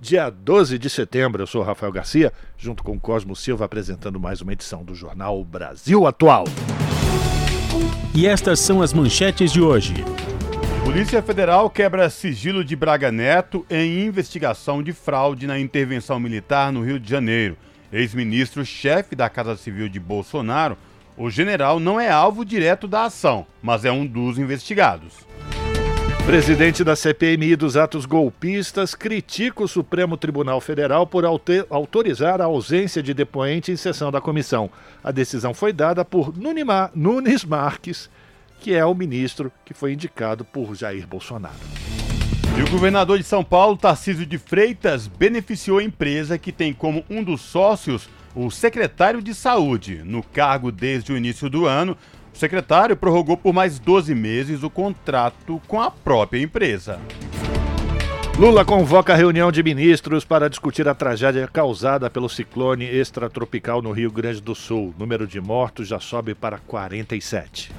dia 12 de setembro. Eu sou Rafael Garcia, junto com Cosmo Silva, apresentando mais uma edição do Jornal Brasil Atual. E estas são as manchetes de hoje. Polícia Federal quebra sigilo de Braga Neto em investigação de fraude na intervenção militar no Rio de Janeiro. Ex-ministro-chefe da Casa Civil de Bolsonaro, o general não é alvo direto da ação, mas é um dos investigados. Presidente da CPMI dos atos golpistas critica o Supremo Tribunal Federal por autorizar a ausência de depoente em sessão da comissão. A decisão foi dada por Nunes Marques, que é o ministro que foi indicado por Jair Bolsonaro. E o governador de São Paulo, Tarcísio de Freitas, beneficiou a empresa que tem como um dos sócios o secretário de Saúde. No cargo desde o início do ano, o secretário prorrogou por mais 12 meses o contrato com a própria empresa. Lula convoca a reunião de ministros para discutir a tragédia causada pelo ciclone extratropical no Rio Grande do Sul. O número de mortos já sobe para 47.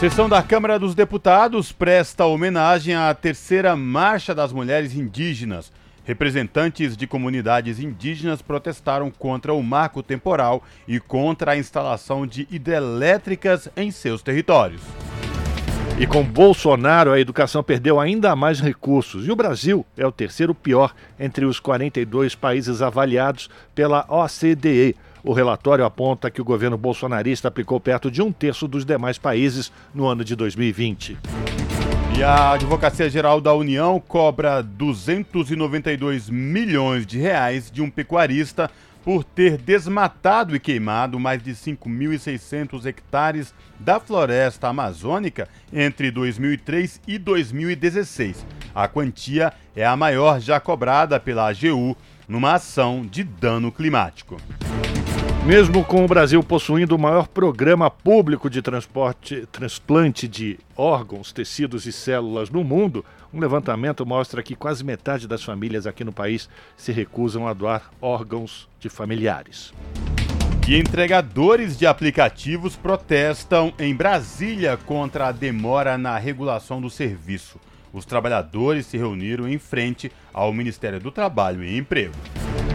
Sessão da Câmara dos Deputados presta homenagem à terceira Marcha das Mulheres Indígenas. Representantes de comunidades indígenas protestaram contra o marco temporal e contra a instalação de hidrelétricas em seus territórios. E com Bolsonaro, a educação perdeu ainda mais recursos. E o Brasil é o terceiro pior entre os 42 países avaliados pela OCDE. O relatório aponta que o governo bolsonarista aplicou perto de um terço dos demais países no ano de 2020. E a Advocacia Geral da União cobra 292 milhões de reais de um pecuarista por ter desmatado e queimado mais de 5.600 hectares da floresta amazônica entre 2003 e 2016. A quantia é a maior já cobrada pela AGU numa ação de dano climático. Mesmo com o Brasil possuindo o maior programa público de transporte, transplante de órgãos, tecidos e células no mundo, um levantamento mostra que quase metade das famílias aqui no país se recusam a doar órgãos de familiares. E entregadores de aplicativos protestam em Brasília contra a demora na regulação do serviço. Os trabalhadores se reuniram em frente ao Ministério do Trabalho e Emprego.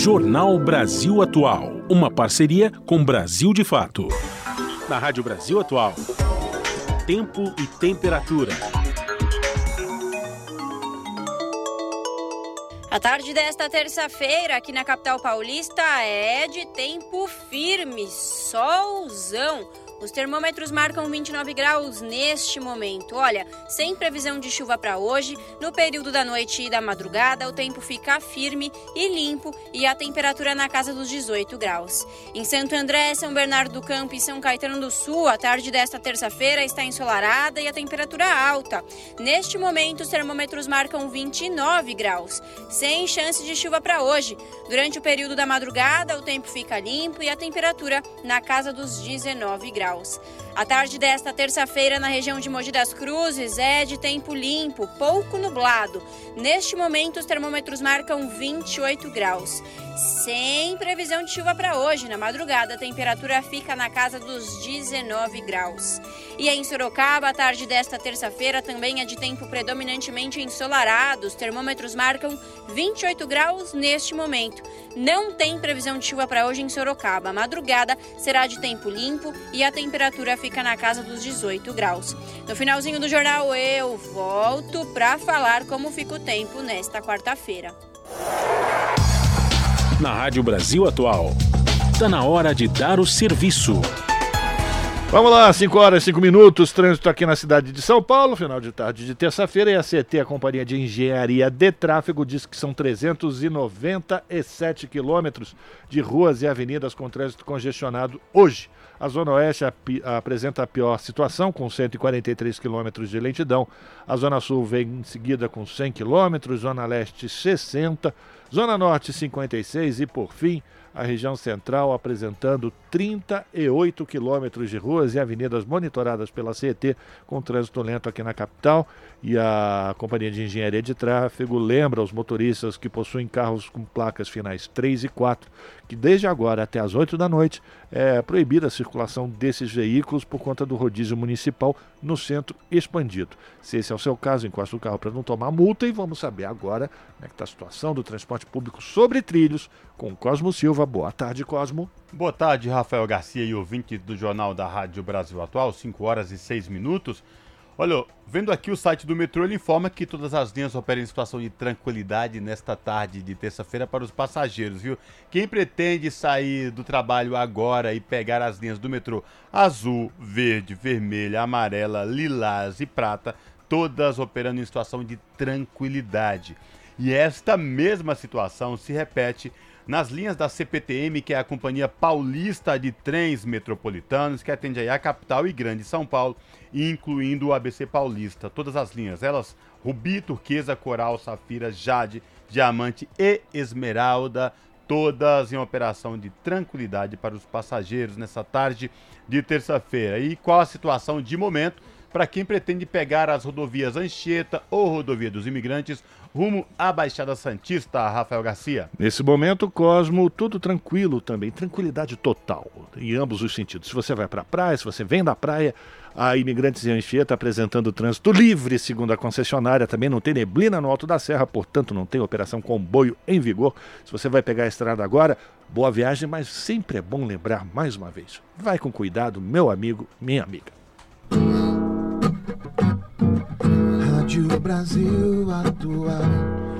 Jornal Brasil Atual, uma parceria com Brasil de Fato. Na Rádio Brasil Atual, tempo e temperatura. A tarde desta terça-feira, aqui na capital paulista, é de tempo firme, solzão. Os termômetros marcam 29 graus neste momento. Olha, sem previsão de chuva para hoje, no período da noite e da madrugada, o tempo fica firme e limpo e a temperatura na casa dos 18 graus. Em Santo André, São Bernardo do Campo e São Caetano do Sul, a tarde desta terça-feira está ensolarada e a temperatura alta. Neste momento, os termômetros marcam 29 graus, sem chance de chuva para hoje. Durante o período da madrugada, o tempo fica limpo e a temperatura na casa dos 19 graus graus. A tarde desta terça-feira na região de Mogi das Cruzes é de tempo limpo, pouco nublado. Neste momento, os termômetros marcam 28 graus. Sem previsão de chuva para hoje, na madrugada a temperatura fica na casa dos 19 graus. E em Sorocaba, a tarde desta terça-feira também é de tempo predominantemente ensolarado. Os termômetros marcam 28 graus neste momento. Não tem previsão de chuva para hoje em Sorocaba. A madrugada será de tempo limpo e a temperatura fica na casa dos 18 graus. No finalzinho do jornal eu volto para falar como fica o tempo nesta quarta-feira. Na Rádio Brasil Atual, Está na hora de dar o serviço. Vamos lá, 5 horas e 5 minutos, trânsito aqui na cidade de São Paulo, final de tarde de terça-feira, e a CT, a Companhia de Engenharia de Tráfego, diz que são 397 quilômetros de ruas e avenidas com trânsito congestionado hoje. A Zona Oeste apresenta a pior situação, com 143 quilômetros de lentidão. A Zona Sul vem em seguida com 100 quilômetros, Zona Leste 60, Zona Norte 56 e, por fim, a região central apresentando 38 quilômetros de ruas e avenidas monitoradas pela CET com trânsito lento aqui na capital. E a Companhia de Engenharia de Tráfego lembra aos motoristas que possuem carros com placas finais 3 e 4 que desde agora até as 8 da noite é proibida a circulação desses veículos por conta do rodízio municipal no centro expandido. Se esse é o seu caso, encosta o carro para não tomar multa e vamos saber agora como é que está a situação do transporte público sobre trilhos com Cosmo Silva. Boa tarde, Cosmo. Boa tarde, Rafael Garcia e ouvintes do Jornal da Rádio Brasil Atual, 5 horas e 6 minutos. Olha, vendo aqui o site do metrô, ele informa que todas as linhas operam em situação de tranquilidade nesta tarde de terça-feira para os passageiros, viu? Quem pretende sair do trabalho agora e pegar as linhas do metrô azul, verde, vermelha, amarela, lilás e prata, todas operando em situação de tranquilidade. E esta mesma situação se repete nas linhas da CPTM, que é a Companhia Paulista de Trens Metropolitanos, que atende aí a capital e grande São Paulo, incluindo o ABC Paulista. Todas as linhas, elas rubi, turquesa, coral, safira, jade, diamante e esmeralda, todas em operação de tranquilidade para os passageiros nessa tarde de terça-feira. E qual a situação de momento? Para quem pretende pegar as rodovias Anchieta ou Rodovia dos Imigrantes rumo à Baixada Santista, Rafael Garcia. Nesse momento, Cosmo, tudo tranquilo também, tranquilidade total, em ambos os sentidos. Se você vai para a praia, se você vem da praia, a Imigrantes em Anchieta apresentando trânsito livre, segundo a concessionária. Também não tem neblina no Alto da Serra, portanto não tem operação comboio em vigor. Se você vai pegar a estrada agora, boa viagem, mas sempre é bom lembrar mais uma vez. Vai com cuidado, meu amigo, minha amiga. Rádio Brasil Atual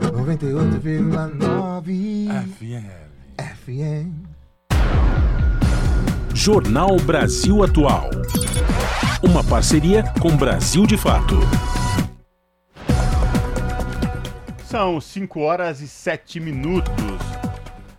98,9 FM. FM. Jornal Brasil Atual. Uma parceria com Brasil de Fato. São 5 horas e 7 minutos.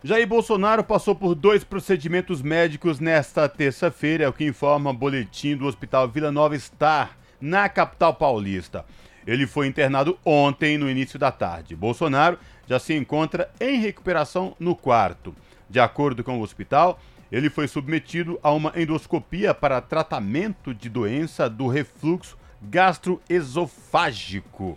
Jair Bolsonaro passou por dois procedimentos médicos nesta terça-feira, é o que informa o boletim do Hospital Vila Nova Star, na capital paulista. Ele foi internado ontem, no início da tarde. Bolsonaro já se encontra em recuperação no quarto. De acordo com o hospital, ele foi submetido a uma endoscopia para tratamento de doença do refluxo gastroesofágico.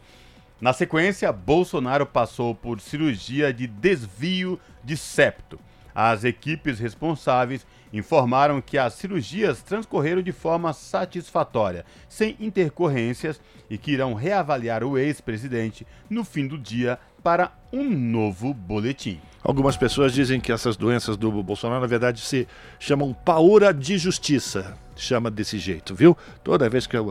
Na sequência, Bolsonaro passou por cirurgia de desvio de septo. As equipes responsáveis informaram que as cirurgias transcorreram de forma satisfatória, sem intercorrências, e que irão reavaliar o ex-presidente no fim do dia para um novo boletim. Algumas pessoas dizem que essas doenças do Bolsonaro, na verdade, se chamam paura de justiça. Chama desse jeito, viu? Toda vez que a,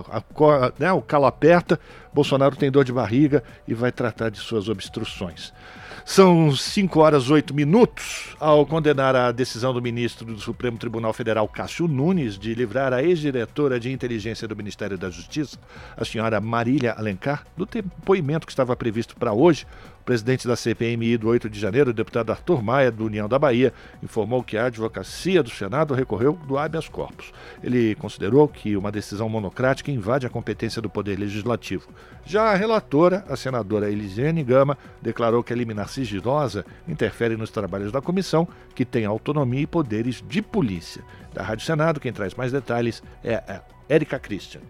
né, o calo aperta, Bolsonaro tem dor de barriga e vai tratar de suas obstruções. São 5 horas 8 minutos ao condenar a decisão do ministro do Supremo Tribunal Federal, Cássio Nunes, de livrar a ex-diretora de inteligência do Ministério da Justiça, a senhora Marília Alencar, do depoimento que estava previsto para hoje. O presidente da CPMI do 8 de janeiro, o deputado Arthur Maia, do União da Bahia, informou que a advocacia do Senado recorreu do habeas corpus. Ele considerou que uma decisão monocrática invade a competência do Poder Legislativo. Já a relatora, a senadora Elisiane Gama, declarou que eliminar sigilosa interfere nos trabalhos da comissão, que tem autonomia e poderes de polícia. Da Rádio Senado, quem traz mais detalhes é a Érica Christian.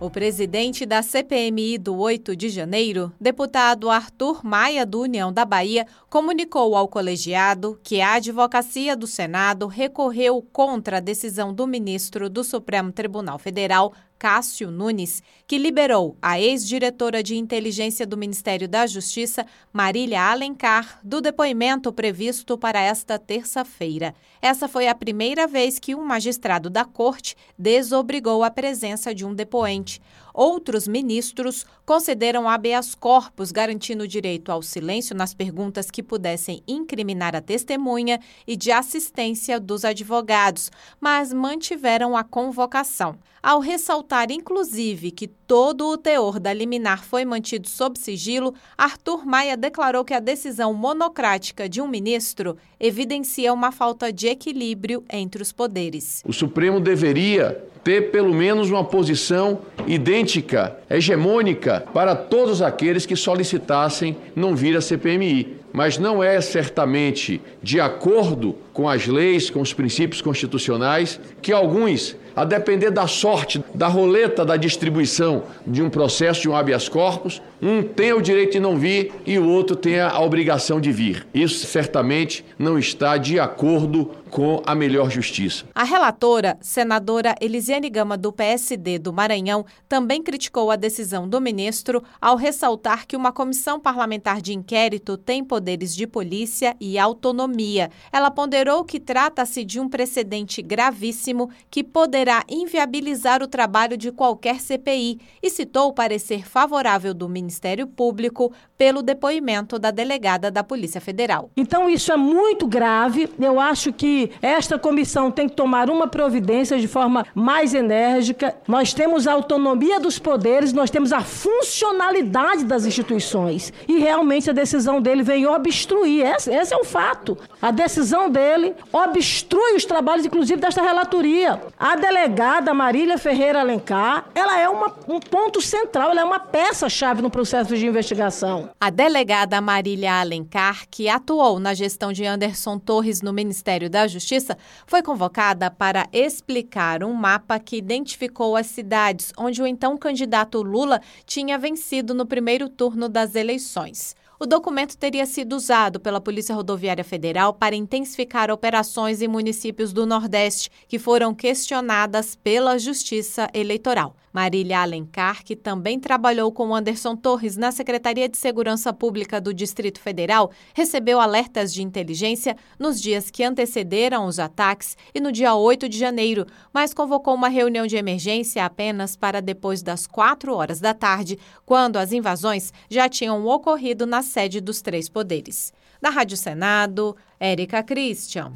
O presidente da CPMI do 8 de janeiro, deputado Arthur Maia, do União da Bahia, comunicou ao colegiado que a advocacia do Senado recorreu contra a decisão do ministro do Supremo Tribunal Federal, Cássio Nunes, que liberou a ex-diretora de inteligência do Ministério da Justiça, Marília Alencar, do depoimento previsto para esta terça-feira. Essa foi a primeira vez que um magistrado da corte desobrigou a presença de um depoente. Outros ministros concederam habeas corpus, garantindo o direito ao silêncio nas perguntas que pudessem incriminar a testemunha e de assistência dos advogados, mas mantiveram a convocação. Ao ressaltar, inclusive, que todo o teor da liminar foi mantido sob sigilo, Arthur Maia declarou que a decisão monocrática de um ministro evidencia uma falta de equilíbrio entre os poderes. O Supremo deveria ter pelo menos uma posição idêntica, hegemônica, para todos aqueles que solicitassem não vir à CPMI. Mas não é certamente de acordo com as leis, com os princípios constitucionais, que alguns, a depender da sorte, da roleta da distribuição de um processo de um habeas corpus, um tem o direito de não vir e o outro tem a obrigação de vir. Isso certamente não está de acordo com a melhor justiça. A relatora, senadora Elisiane Gama, do PSD do Maranhão, também criticou a decisão do ministro ao ressaltar que uma comissão parlamentar de inquérito tem poderes de polícia e autonomia. Ela ponderou que trata-se de um precedente gravíssimo que poderá inviabilizar o trabalho de qualquer CPI e citou o parecer favorável do Ministério Público pelo depoimento da delegada da Polícia Federal. Então, isso é muito grave. Eu acho que esta comissão tem que tomar uma providência de forma mais enérgica. Nós temos a autonomia dos poderes, nós temos a funcionalidade das instituições. E realmente a decisão dele vem obstruir. Esse, esse é o fato. A decisão dele obstrui os trabalhos, inclusive, desta relatoria. A delegada Marília Ferreira Alencar, ela é uma, um ponto central, ela é uma peça-chave no processo de investigação. A delegada Marília Alencar, que atuou na gestão de Anderson Torres no Ministério da Justiça foi convocada para explicar um mapa que identificou as cidades onde o então candidato Lula tinha vencido no primeiro turno das eleições. O documento teria sido usado pela Polícia Rodoviária Federal para intensificar operações em municípios do Nordeste que foram questionadas pela Justiça Eleitoral. Marília Alencar, que também trabalhou com Anderson Torres na Secretaria de Segurança Pública do Distrito Federal, recebeu alertas de inteligência nos dias que antecederam os ataques e no dia 8 de janeiro, mas convocou uma reunião de emergência apenas para depois das 4 horas da tarde, quando as invasões já tinham ocorrido na sede dos três poderes. Da Rádio Senado, Érica Christian.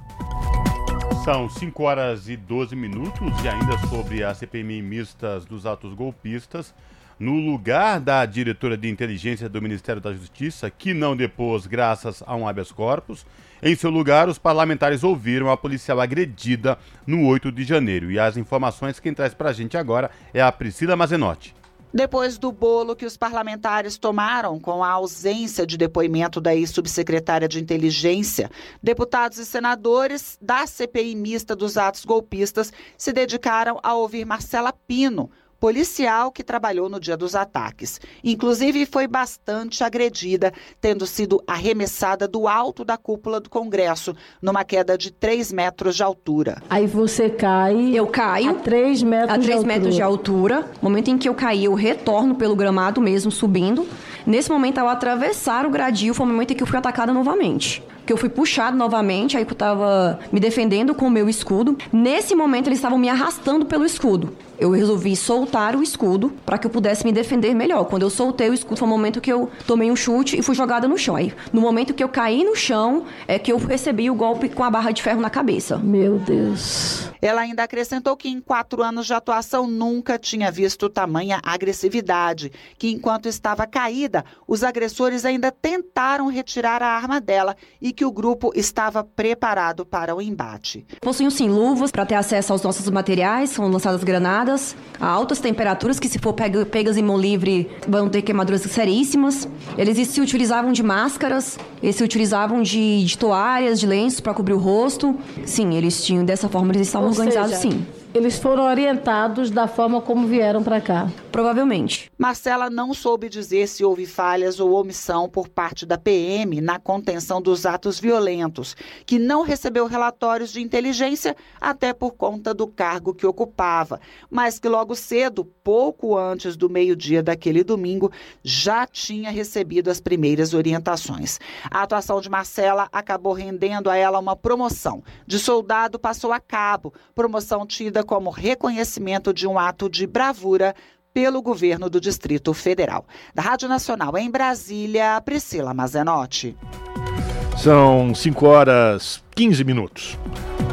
São 5 horas e 12 minutos e ainda sobre a CPMI mistas dos atos golpistas. No lugar da diretora de inteligência do Ministério da Justiça, que não depôs graças a um habeas corpus, em seu lugar, os parlamentares ouviram a policial agredida no 8 de janeiro. E as informações quem traz para a gente agora é a Priscila Mazenotti. Depois do bolo que os parlamentares tomaram com a ausência de depoimento da ex-subsecretária de Inteligência, deputados e senadores da CPI mista dos atos golpistas se dedicaram a ouvir Marcela Pino, policial que trabalhou no dia dos ataques. Inclusive, foi bastante agredida, tendo sido arremessada do alto da cúpula do Congresso, numa queda de 3 metros de altura. Aí você cai. Eu caio. A 3 metros, a 3 de, altura. metros de altura. No momento em que eu caí, eu retorno pelo gramado mesmo, subindo. Nesse momento, ao atravessar o gradil, foi o momento em que eu fui atacada novamente que eu fui puxado novamente, aí eu tava me defendendo com o meu escudo. Nesse momento, eles estavam me arrastando pelo escudo. Eu resolvi soltar o escudo para que eu pudesse me defender melhor. Quando eu soltei o escudo, foi o momento que eu tomei um chute e fui jogada no chão. Aí, no momento que eu caí no chão, é que eu recebi o golpe com a barra de ferro na cabeça. Meu Deus. Ela ainda acrescentou que em quatro anos de atuação nunca tinha visto tamanha agressividade, que enquanto estava caída, os agressores ainda tentaram retirar a arma dela e que o grupo estava preparado para o embate. Possuíam sim luvas para ter acesso aos nossos materiais, são lançadas granadas a altas temperaturas, que se for pegas em mão livre vão ter queimaduras seríssimas. Eles se utilizavam de máscaras, eles se utilizavam de, de toalhas, de lenços para cobrir o rosto. Sim, eles tinham, dessa forma eles estavam Ou organizados seja, sim eles foram orientados da forma como vieram para cá. Provavelmente. Marcela não soube dizer se houve falhas ou omissão por parte da PM na contenção dos atos violentos, que não recebeu relatórios de inteligência até por conta do cargo que ocupava, mas que logo cedo, pouco antes do meio-dia daquele domingo, já tinha recebido as primeiras orientações. A atuação de Marcela acabou rendendo a ela uma promoção. De soldado passou a cabo, promoção tida como reconhecimento de um ato de bravura pelo governo do Distrito Federal. Da Rádio Nacional em Brasília, Priscila Mazenotti. São 5 horas 15 minutos.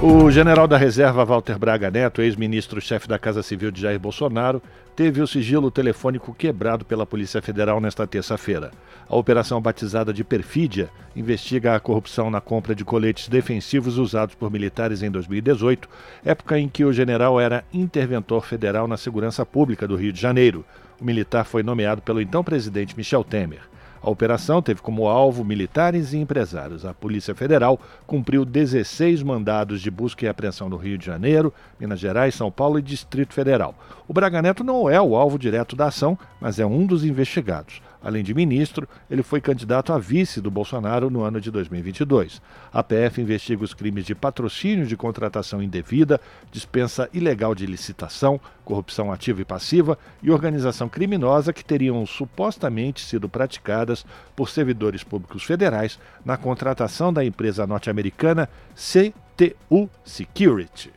O general da reserva Walter Braga Neto, ex-ministro-chefe da Casa Civil de Jair Bolsonaro, teve o sigilo telefônico quebrado pela Polícia Federal nesta terça-feira. A operação batizada de Perfídia investiga a corrupção na compra de coletes defensivos usados por militares em 2018, época em que o general era interventor federal na segurança pública do Rio de Janeiro. O militar foi nomeado pelo então presidente Michel Temer. A operação teve como alvo militares e empresários. A Polícia Federal cumpriu 16 mandados de busca e apreensão no Rio de Janeiro, Minas Gerais, São Paulo e Distrito Federal. O Braga Neto não é o alvo direto da ação, mas é um dos investigados. Além de ministro, ele foi candidato a vice do Bolsonaro no ano de 2022. A PF investiga os crimes de patrocínio de contratação indevida, dispensa ilegal de licitação, corrupção ativa e passiva e organização criminosa que teriam supostamente sido praticadas por servidores públicos federais na contratação da empresa norte-americana CTU Security.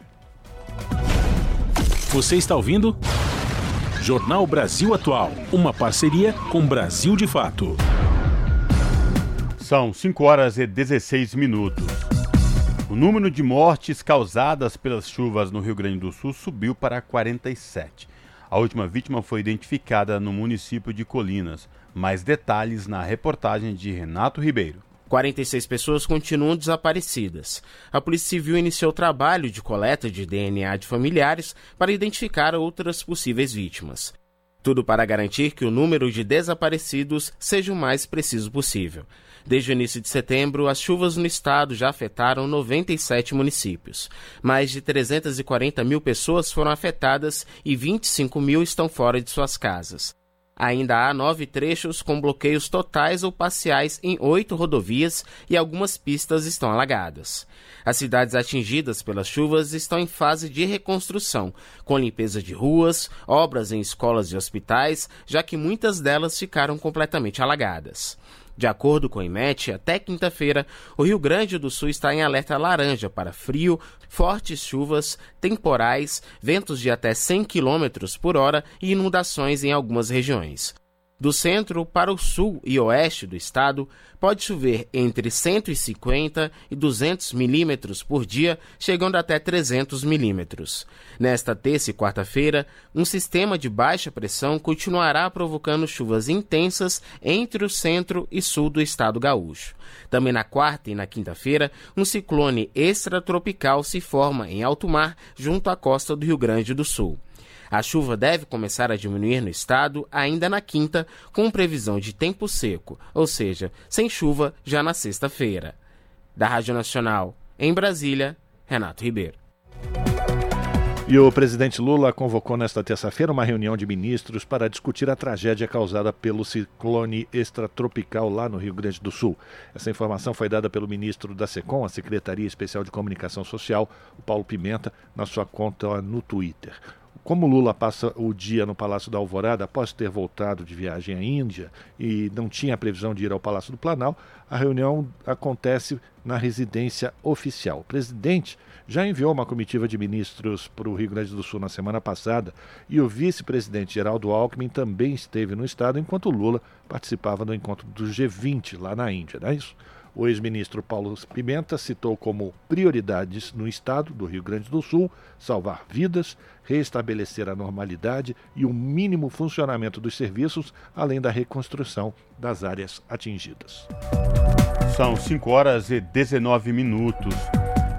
Você está ouvindo? Jornal Brasil Atual, uma parceria com Brasil de Fato. São 5 horas e 16 minutos. O número de mortes causadas pelas chuvas no Rio Grande do Sul subiu para 47. A última vítima foi identificada no município de Colinas. Mais detalhes na reportagem de Renato Ribeiro. 46 pessoas continuam desaparecidas. A Polícia Civil iniciou trabalho de coleta de DNA de familiares para identificar outras possíveis vítimas. Tudo para garantir que o número de desaparecidos seja o mais preciso possível. Desde o início de setembro, as chuvas no estado já afetaram 97 municípios. Mais de 340 mil pessoas foram afetadas e 25 mil estão fora de suas casas. Ainda há nove trechos com bloqueios totais ou parciais em oito rodovias e algumas pistas estão alagadas. As cidades atingidas pelas chuvas estão em fase de reconstrução, com limpeza de ruas, obras em escolas e hospitais, já que muitas delas ficaram completamente alagadas. De acordo com o IMET, até quinta-feira, o Rio Grande do Sul está em alerta laranja para frio, fortes chuvas, temporais, ventos de até 100 km por hora e inundações em algumas regiões. Do centro para o sul e oeste do estado, pode chover entre 150 e 200 milímetros por dia, chegando até 300 milímetros. Nesta terça e quarta-feira, um sistema de baixa pressão continuará provocando chuvas intensas entre o centro e sul do estado gaúcho. Também na quarta e na quinta-feira, um ciclone extratropical se forma em alto mar junto à costa do Rio Grande do Sul. A chuva deve começar a diminuir no estado ainda na quinta, com previsão de tempo seco, ou seja, sem chuva já na sexta-feira. Da Rádio Nacional, em Brasília, Renato Ribeiro. E o presidente Lula convocou nesta terça-feira uma reunião de ministros para discutir a tragédia causada pelo ciclone extratropical lá no Rio Grande do Sul. Essa informação foi dada pelo ministro da SECOM, a Secretaria Especial de Comunicação Social, o Paulo Pimenta, na sua conta no Twitter. Como Lula passa o dia no Palácio da Alvorada após ter voltado de viagem à Índia e não tinha previsão de ir ao Palácio do Planalto, a reunião acontece na residência oficial. O presidente já enviou uma comitiva de ministros para o Rio Grande do Sul na semana passada e o vice-presidente Geraldo Alckmin também esteve no estado enquanto Lula participava do encontro do G20 lá na Índia, não é isso? O ex-ministro Paulo Pimenta citou como prioridades no estado do Rio Grande do Sul salvar vidas, restabelecer a normalidade e o mínimo funcionamento dos serviços, além da reconstrução das áreas atingidas. São 5 horas e 19 minutos.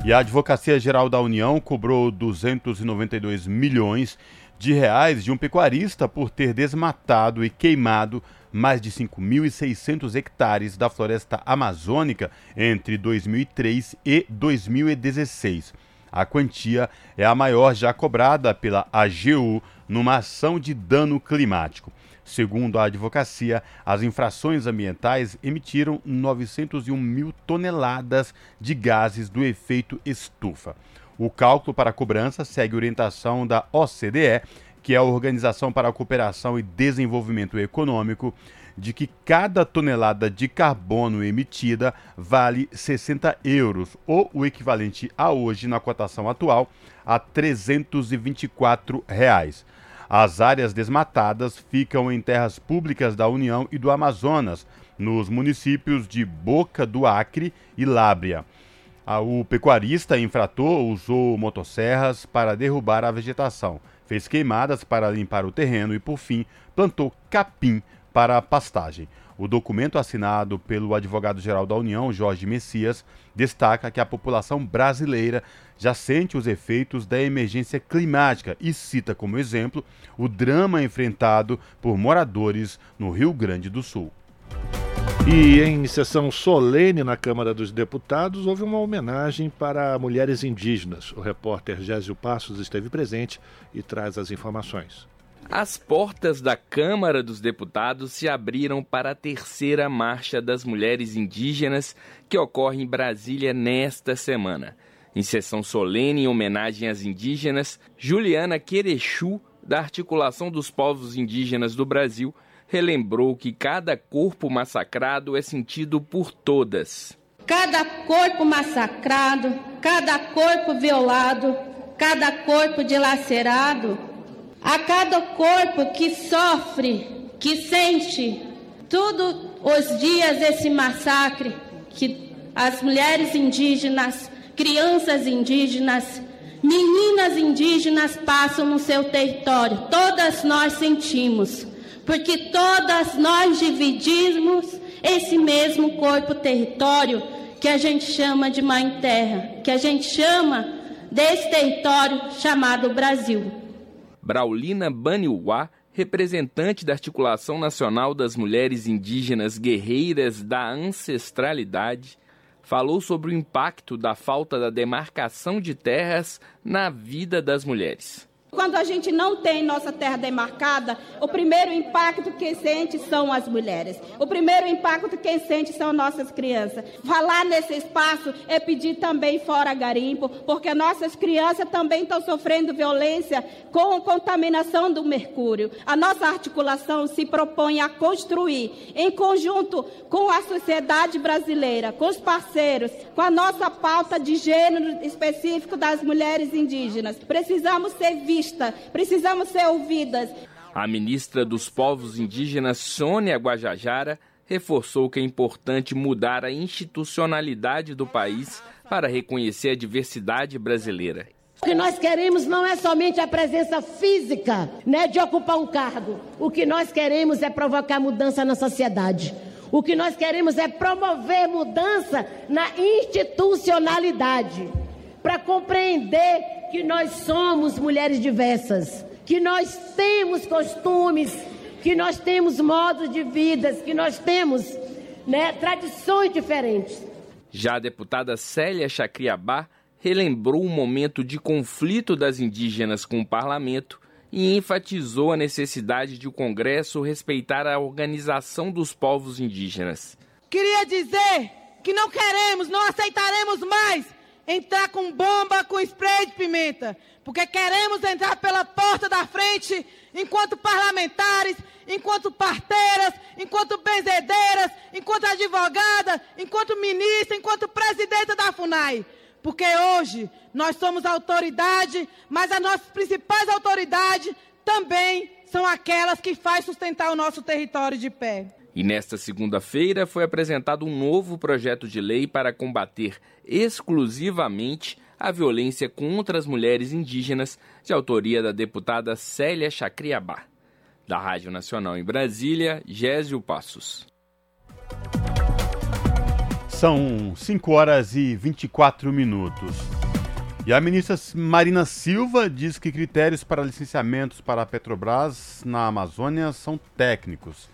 E a Advocacia Geral da União cobrou 292 milhões de reais de um pecuarista por ter desmatado e queimado mais de 5.600 hectares da floresta amazônica entre 2003 e 2016. A quantia é a maior já cobrada pela AGU numa ação de dano climático. Segundo a advocacia, as infrações ambientais emitiram 901 mil toneladas de gases do efeito estufa. O cálculo para a cobrança segue orientação da OCDE, que é a Organização para a Cooperação e Desenvolvimento Econômico, de que cada tonelada de carbono emitida vale 60 euros, ou o equivalente a hoje, na cotação atual, a 324 reais. As áreas desmatadas ficam em terras públicas da União e do Amazonas, nos municípios de Boca do Acre e Lábria. O pecuarista infrator usou motosserras para derrubar a vegetação, fez queimadas para limpar o terreno e, por fim, plantou capim para a pastagem. O documento assinado pelo advogado-geral da União, Jorge Messias, destaca que a população brasileira já sente os efeitos da emergência climática e cita como exemplo o drama enfrentado por moradores no Rio Grande do Sul. E em sessão solene na Câmara dos Deputados, houve uma homenagem para mulheres indígenas. O repórter Gésio Passos esteve presente e traz as informações. As portas da Câmara dos Deputados se abriram para a terceira Marcha das Mulheres Indígenas, que ocorre em Brasília nesta semana. Em sessão solene em homenagem às indígenas, Juliana Querechu, da Articulação dos Povos Indígenas do Brasil, relembrou que cada corpo massacrado é sentido por todas. Cada corpo massacrado, cada corpo violado, cada corpo dilacerado, a cada corpo que sofre, que sente todos os dias esse massacre que as mulheres indígenas, crianças indígenas, meninas indígenas passam no seu território. Todas nós sentimos porque todas nós dividimos esse mesmo corpo território que a gente chama de Mãe Terra, que a gente chama desse território chamado Brasil. Braulina Baniuá, representante da Articulação Nacional das Mulheres Indígenas Guerreiras da Ancestralidade, falou sobre o impacto da falta da demarcação de terras na vida das mulheres. Quando a gente não tem nossa terra demarcada, o primeiro impacto que sente são as mulheres. O primeiro impacto que sente são nossas crianças. Falar nesse espaço é pedir também fora garimpo, porque nossas crianças também estão sofrendo violência com contaminação do mercúrio. A nossa articulação se propõe a construir, em conjunto com a sociedade brasileira, com os parceiros, com a nossa pauta de gênero específico das mulheres indígenas. Precisamos ser vistos vista, precisamos ser ouvidas. A ministra dos Povos Indígenas, Sônia Guajajara, reforçou que é importante mudar a institucionalidade do país para reconhecer a diversidade brasileira. O que nós queremos não é somente a presença física, né, de ocupar um cargo. O que nós queremos é provocar mudança na sociedade. O que nós queremos é promover mudança na institucionalidade, para compreender que nós somos mulheres diversas, que nós temos costumes, que nós temos modos de vida, que nós temos né, tradições diferentes. Já a deputada Célia Chacriabá relembrou o momento de conflito das indígenas com o parlamento e enfatizou a necessidade de o Congresso respeitar a organização dos povos indígenas. Queria dizer que não queremos, não aceitaremos mais entrar com bomba, com spray de pimenta, porque queremos entrar pela porta da frente enquanto parlamentares, enquanto parteiras, enquanto benzedeiras, enquanto advogada, enquanto ministra, enquanto presidenta da FUNAI. Porque hoje nós somos autoridade, mas as nossas principais autoridades também são aquelas que fazem sustentar o nosso território de pé. E nesta segunda-feira foi apresentado um novo projeto de lei para combater exclusivamente a violência contra as mulheres indígenas, de autoria da deputada Célia Chacriabá. Da Rádio Nacional em Brasília, Gésio Passos. São 5 horas e 24 minutos. E a ministra Marina Silva diz que critérios para licenciamentos para a Petrobras na Amazônia são técnicos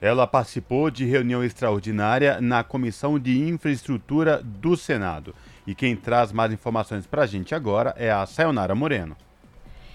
ela participou de reunião extraordinária na Comissão de Infraestrutura do Senado. E quem traz mais informações para a gente agora é a Sayonara Moreno.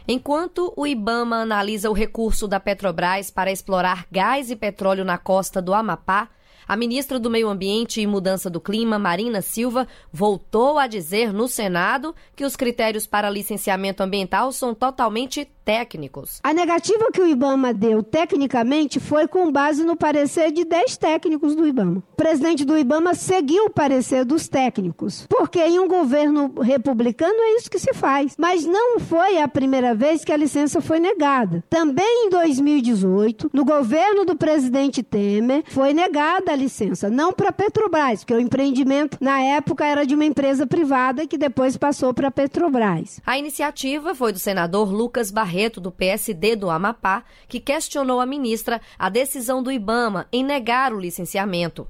Enquanto o Ibama analisa o recurso da Petrobras para explorar gás e petróleo na costa do Amapá, A ministra do Meio Ambiente e Mudança do Clima, Marina Silva, voltou a dizer no Senado que os critérios para licenciamento ambiental são totalmente técnicos. A negativa que o IBAMA deu tecnicamente foi com base no parecer de 10 técnicos do IBAMA. O presidente do IBAMA seguiu o parecer dos técnicos, porque em um governo republicano é isso que se faz. Mas não foi a primeira vez que a licença foi negada. Também em 2018, no governo do presidente Temer, foi negada a licença, não para Petrobras, porque o empreendimento na época era de uma empresa privada que depois passou para Petrobras. A iniciativa foi do senador Lucas Barreto Barreto, do PSD do Amapá, que questionou a ministra a decisão do Ibama em negar o licenciamento.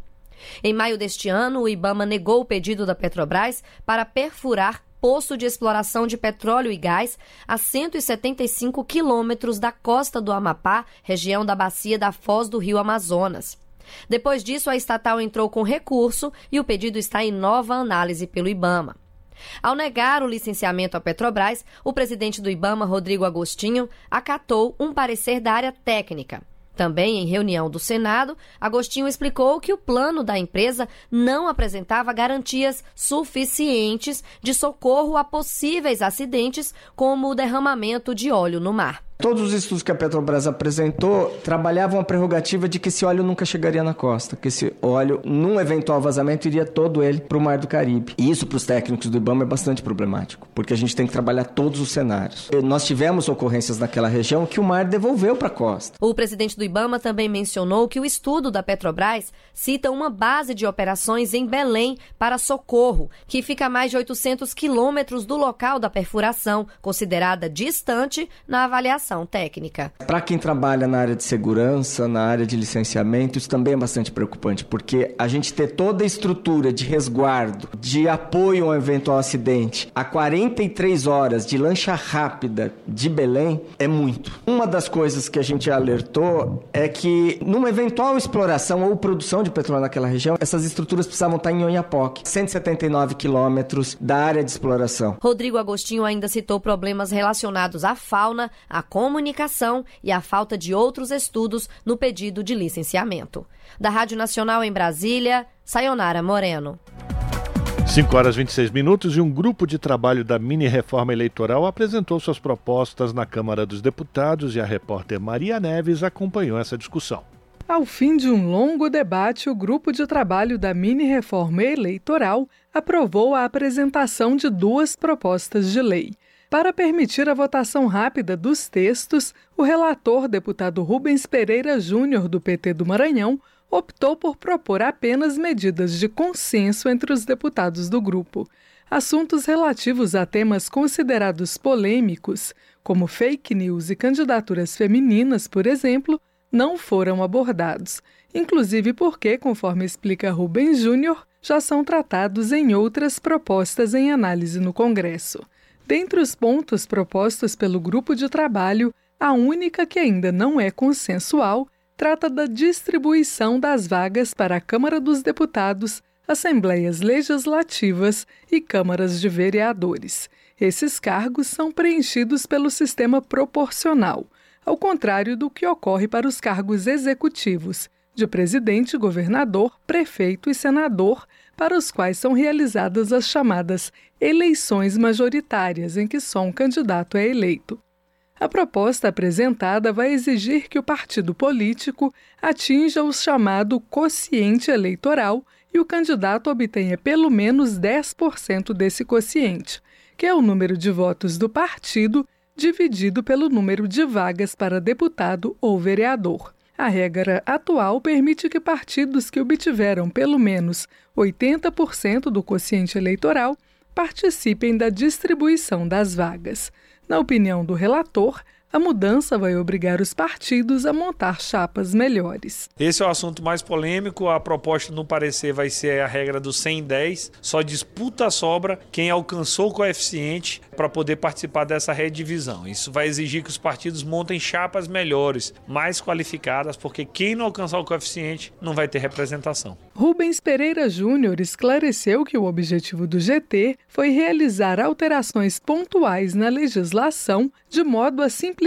Em maio deste ano, o Ibama negou o pedido da Petrobras para perfurar poço de exploração de petróleo e gás a 175 quilômetros da costa do Amapá, região da bacia da foz do rio Amazonas. Depois disso, a estatal entrou com recurso e o pedido está em nova análise pelo Ibama. Ao negar o licenciamento à Petrobras, o presidente do Ibama, Rodrigo Agostinho, acatou um parecer da área técnica. Também em reunião do Senado, Agostinho explicou que o plano da empresa não apresentava garantias suficientes de socorro a possíveis acidentes, como o derramamento de óleo no mar. Todos os estudos que a Petrobras apresentou trabalhavam a prerrogativa de que esse óleo nunca chegaria na costa, que esse óleo, num eventual vazamento, iria todo ele para o Mar do Caribe. E isso, para os técnicos do IBAMA, é bastante problemático, porque a gente tem que trabalhar todos os cenários. Nós tivemos ocorrências naquela região que o mar devolveu para a costa. O presidente do IBAMA também mencionou que o estudo da Petrobras cita uma base de operações em Belém para socorro, que fica a mais de 800 quilômetros do local da perfuração, considerada distante na avaliação técnica. Para quem trabalha na área de segurança, na área de licenciamento, isso também é bastante preocupante, porque a gente ter toda a estrutura de resguardo, de apoio a um eventual acidente, a 43 horas de lancha rápida de Belém é muito. Uma das coisas que a gente alertou é que numa eventual exploração ou produção de petróleo naquela região, essas estruturas precisavam estar em Oiapoque, 179 quilômetros da área de exploração. Rodrigo Agostinho ainda citou problemas relacionados à fauna, à comunicação e a falta de outros estudos no pedido de licenciamento. Da Rádio Nacional em Brasília, Sayonara Moreno. 5 horas 26 minutos e um grupo de trabalho da mini reforma eleitoral apresentou suas propostas na Câmara dos Deputados e a repórter Maria Neves acompanhou essa discussão. Ao fim de um longo debate, o grupo de trabalho da mini reforma eleitoral aprovou a apresentação de duas propostas de lei. Para permitir a votação rápida dos textos, o relator, deputado Rubens Pereira Júnior, do PT do Maranhão, optou por propor apenas medidas de consenso entre os deputados do grupo. Assuntos relativos a temas considerados polêmicos, como fake news e candidaturas femininas, por exemplo, não foram abordados, inclusive porque, conforme explica Rubens Júnior, já são tratados em outras propostas em análise no Congresso. Dentre os pontos propostos pelo grupo de trabalho, a única que ainda não é consensual trata da distribuição das vagas para a Câmara dos Deputados, Assembleias Legislativas e Câmaras de Vereadores. Esses cargos são preenchidos pelo sistema proporcional, ao contrário do que ocorre para os cargos executivos, de presidente, governador, prefeito e senador, para os quais são realizadas as chamadas eleições majoritárias, em que só um candidato é eleito. A proposta apresentada vai exigir que o partido político atinja o chamado quociente eleitoral e o candidato obtenha pelo menos 10% desse quociente, que é o número de votos do partido dividido pelo número de vagas para deputado ou vereador. A regra atual permite que partidos que obtiveram pelo menos 80% do quociente eleitoral participem da distribuição das vagas. Na opinião do relator, a mudança vai obrigar os partidos a montar chapas melhores. Esse é o assunto mais polêmico. A proposta no parecer vai ser a regra do 110. Só disputa a sobra quem alcançou o coeficiente para poder participar dessa redivisão. Isso vai exigir que os partidos montem chapas melhores, mais qualificadas, porque quem não alcançar o coeficiente não vai ter representação. Rubens Pereira Júnior esclareceu que o objetivo do GT foi realizar alterações pontuais na legislação de modo a simplificar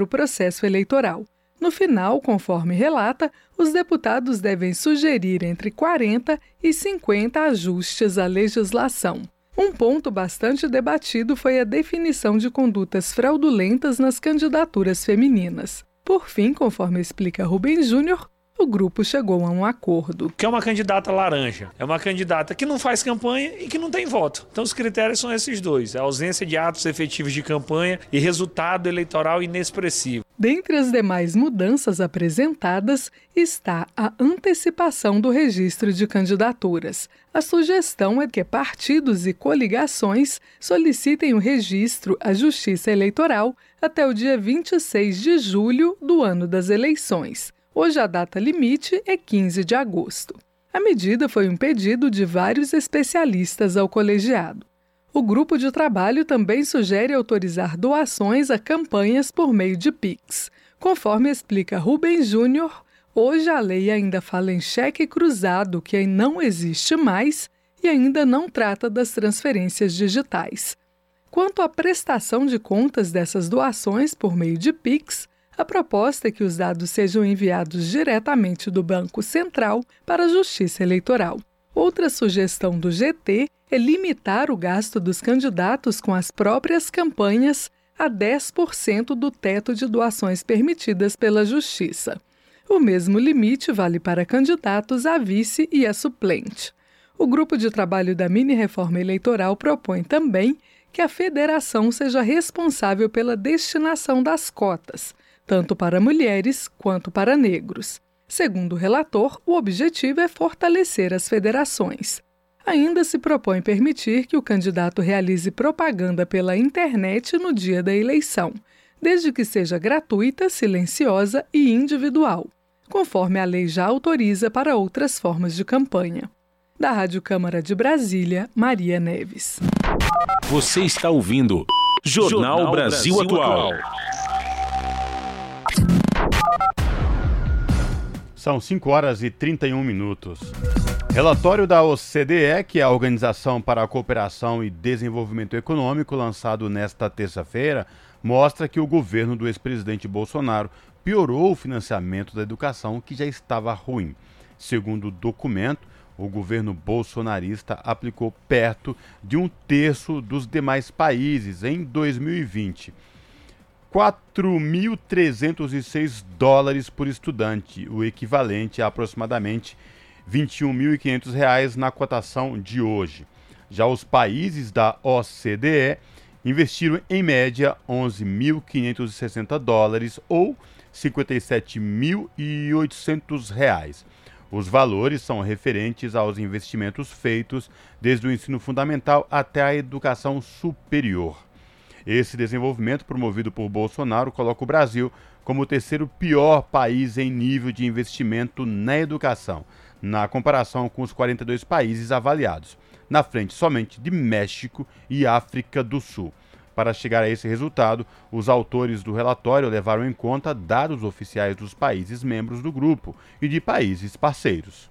o processo eleitoral. No final, conforme relata, os deputados devem sugerir entre 40 e 50 ajustes à legislação. Um ponto bastante debatido foi a definição de condutas fraudulentas nas candidaturas femininas. Por fim, conforme explica Rubem Júnior, o grupo chegou a um acordo. Que é uma candidata laranja. É uma candidata que não faz campanha e que não tem voto. Então os critérios são esses dois: a ausência de atos efetivos de campanha e resultado eleitoral inexpressivo. Dentre as demais mudanças apresentadas está a antecipação do registro de candidaturas. A sugestão é que partidos e coligações solicitem o registro à Justiça Eleitoral até o dia 26 de julho do ano das eleições. Hoje a data limite é 15 de agosto. A medida foi um pedido de vários especialistas ao colegiado. O grupo de trabalho também sugere autorizar doações a campanhas por meio de PIX. Conforme explica Rubem Júnior, hoje a lei ainda fala em cheque cruzado, que não existe mais e ainda não trata das transferências digitais. Quanto à prestação de contas dessas doações por meio de PIX, a proposta é que os dados sejam enviados diretamente do Banco Central para a Justiça Eleitoral. Outra sugestão do GT é limitar o gasto dos candidatos com as próprias campanhas a 10% do teto de doações permitidas pela Justiça. O mesmo limite vale para candidatos a vice e a suplente. O grupo de trabalho da mini-reforma eleitoral propõe também que a federação seja responsável pela destinação das cotas, tanto para mulheres quanto para negros. Segundo o relator, o objetivo é fortalecer as federações. Ainda se propõe permitir que o candidato realize propaganda pela internet no dia da eleição, desde que seja gratuita, silenciosa e individual, conforme a lei já autoriza para outras formas de campanha. Da Rádio Câmara de Brasília, Maria Neves. Você está ouvindo Jornal, Jornal Brasil, Brasil, Atual. São 5 horas e 31 minutos. Relatório da OCDE, que é a Organização para a Cooperação e Desenvolvimento Econômico, lançado nesta terça-feira, mostra que o governo do ex-presidente Bolsonaro piorou o financiamento da educação, que já estava ruim. Segundo o documento, o governo bolsonarista aplicou perto de um terço dos demais países em 2020. 4.306 dólares por estudante, o equivalente a aproximadamente R$ 21.500 na cotação de hoje. Já os países da OCDE investiram em média 11.560 dólares ou R$ 57.800. Os valores são referentes aos investimentos feitos desde o ensino fundamental até a educação superior. Esse desenvolvimento promovido por Bolsonaro coloca o Brasil como o terceiro pior país em nível de investimento na educação, na comparação com os 42 países avaliados, na frente somente de México e África do Sul. Para chegar a esse resultado, os autores do relatório levaram em conta dados oficiais dos países membros do grupo e de países parceiros.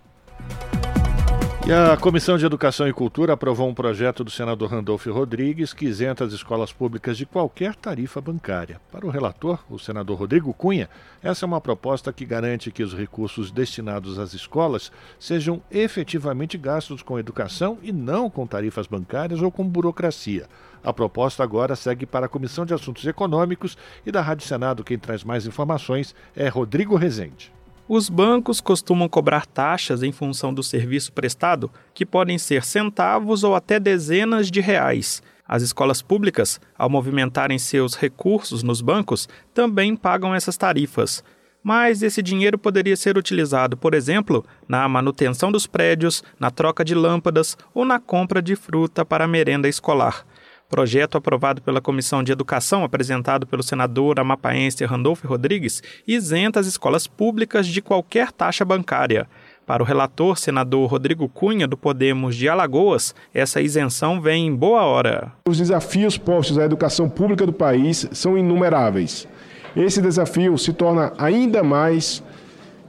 E a Comissão de Educação e Cultura aprovou um projeto do senador Randolfo Rodrigues que isenta as escolas públicas de qualquer tarifa bancária. Para o relator, o senador Rodrigo Cunha, essa é uma proposta que garante que os recursos destinados às escolas sejam efetivamente gastos com educação e não com tarifas bancárias ou com burocracia. A proposta agora segue para a Comissão de Assuntos Econômicos e da Rádio Senado. Quem traz mais informações é Rodrigo Rezende. Os bancos costumam cobrar taxas em função do serviço prestado, que podem ser centavos ou até dezenas de reais. As escolas públicas, ao movimentarem seus recursos nos bancos, também pagam essas tarifas. Mas esse dinheiro poderia ser utilizado, por exemplo, na manutenção dos prédios, na troca de lâmpadas ou na compra de fruta para a merenda escolar. Projeto aprovado pela Comissão de Educação, apresentado pelo senador amapaense Randolfo Rodrigues, isenta as escolas públicas de qualquer taxa bancária. Para o relator, senador Rodrigo Cunha, do Podemos de Alagoas, essa isenção vem em boa hora. Os desafios postos à educação pública do país são inumeráveis. Esse desafio se torna ainda mais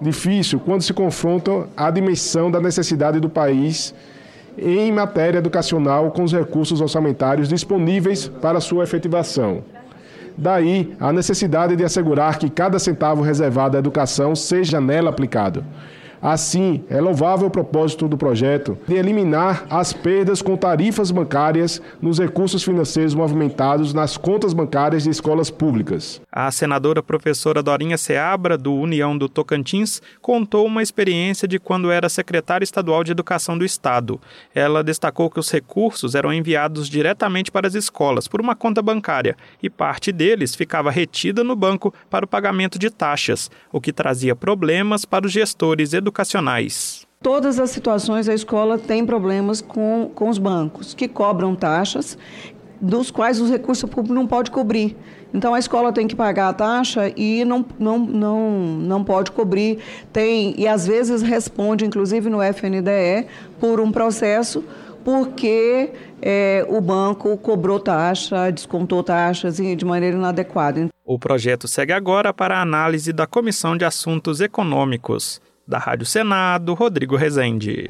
difícil quando se confronta a dimensão da necessidade do país em matéria educacional com os recursos orçamentários disponíveis para sua efetivação. Daí a necessidade de assegurar que cada centavo reservado à educação seja nela aplicado. Assim, é louvável o propósito do projeto de eliminar as perdas com tarifas bancárias nos recursos financeiros movimentados nas contas bancárias de escolas públicas. A senadora professora Dorinha Seabra, do União do Tocantins, contou uma experiência de quando era secretária estadual de Educação do Estado. Ela destacou que os recursos eram enviados diretamente para as escolas por uma conta bancária e parte deles ficava retida no banco para o pagamento de taxas, o que trazia problemas para os gestores educacionais educacionais. Todas as situações a escola tem problemas com, com os bancos, que cobram taxas, dos quais os recursos públicos não pode cobrir. Então a escola tem que pagar a taxa e não, não, não, não pode cobrir. Tem, e às vezes responde, inclusive no FNDE, por um processo porque é, o banco cobrou taxa, descontou taxas de maneira inadequada. O projeto segue agora para a análise da Comissão de Assuntos Econômicos. Da Rádio Senado, Rodrigo Rezende.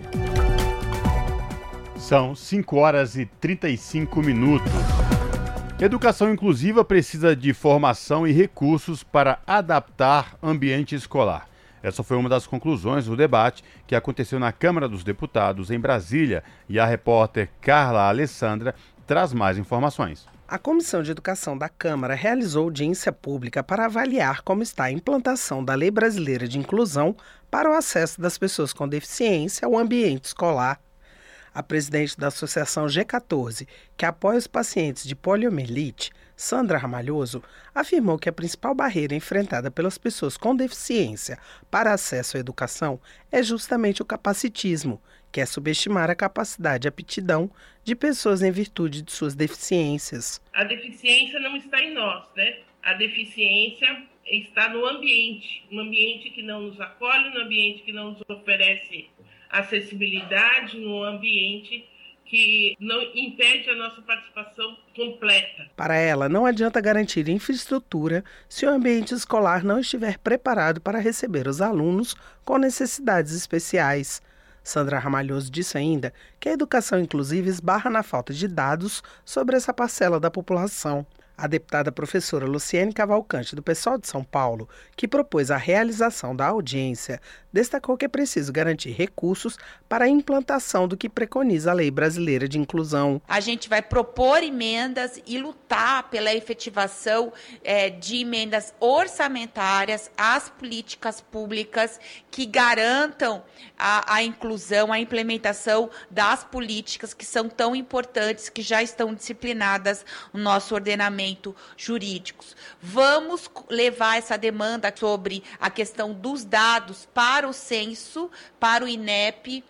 São 5 horas e 35 minutos. Educação inclusiva precisa de formação e recursos para adaptar ambiente escolar. Essa foi uma das conclusões do debate que aconteceu na Câmara dos Deputados em Brasília e a repórter Carla Alessandra traz mais informações. A Comissão de Educação da Câmara realizou audiência pública para avaliar como está a implantação da Lei Brasileira de Inclusão para o acesso das pessoas com deficiência ao ambiente escolar. A presidente da Associação G14, que apoia os pacientes de poliomielite, Sandra Ramalhoso, afirmou que a principal barreira enfrentada pelas pessoas com deficiência para acesso à educação é justamente o capacitismo, que é subestimar a capacidade e aptidão de pessoas em virtude de suas deficiências. A deficiência não está em nós, né? A deficiência está no ambiente, no ambiente que não nos acolhe, no ambiente que não nos oferece acessibilidade, no ambiente que não impede a nossa participação completa. Para ela, não adianta garantir infraestrutura se o ambiente escolar não estiver preparado para receber os alunos com necessidades especiais. Sandra Ramalhoso disse ainda que a educação inclusiva esbarra na falta de dados sobre essa parcela da população. A deputada professora Luciene Cavalcante, do Pessoal de São Paulo, que propôs a realização da audiência, destacou que é preciso garantir recursos para a implantação do que preconiza a Lei Brasileira de Inclusão. A gente vai propor emendas e lutar pela efetivação é, de emendas orçamentárias às políticas públicas que garantam a, a inclusão, a implementação das políticas que são tão importantes, que já estão disciplinadas no nosso ordenamento jurídico. Vamos levar essa demanda sobre a questão dos dados para para o censo, para o INEP.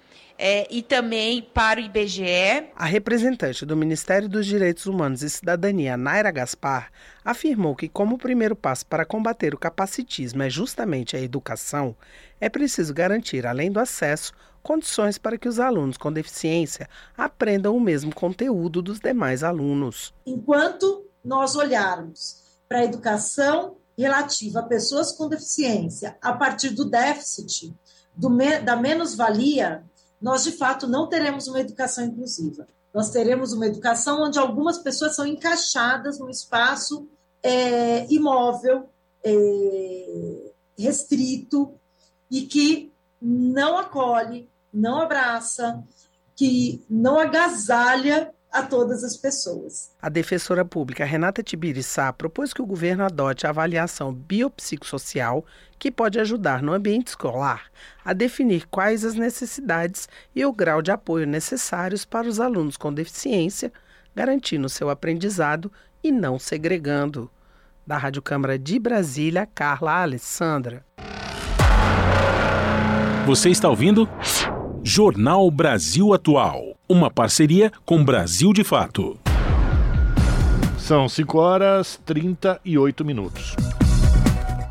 É, e também para o IBGE. A representante do Ministério dos Direitos Humanos e Cidadania, Naira Gaspar, afirmou que, como o primeiro passo para combater o capacitismo é justamente a educação, é preciso garantir, além do acesso, condições para que os alunos com deficiência aprendam o mesmo conteúdo dos demais alunos. Enquanto nós olharmos para a educação relativa a pessoas com deficiência a partir do déficit, do me, da menos-valia, nós de fato não teremos uma educação inclusiva. Nós teremos uma educação onde algumas pessoas são encaixadas num espaço é, imóvel, é, restrito, e que não acolhe, não abraça, que não agasalha a todas as pessoas. A defensora pública Renata Tibiriçá propôs que o governo adote a avaliação biopsicossocial que pode ajudar no ambiente escolar a definir quais as necessidades e o grau de apoio necessários para os alunos com deficiência, garantindo seu aprendizado e não segregando. Da Rádio Câmara de Brasília, Carla Alessandra. Você está ouvindo? Jornal Brasil Atual. Uma parceria com Brasil de Fato. São 5 horas 38 minutos.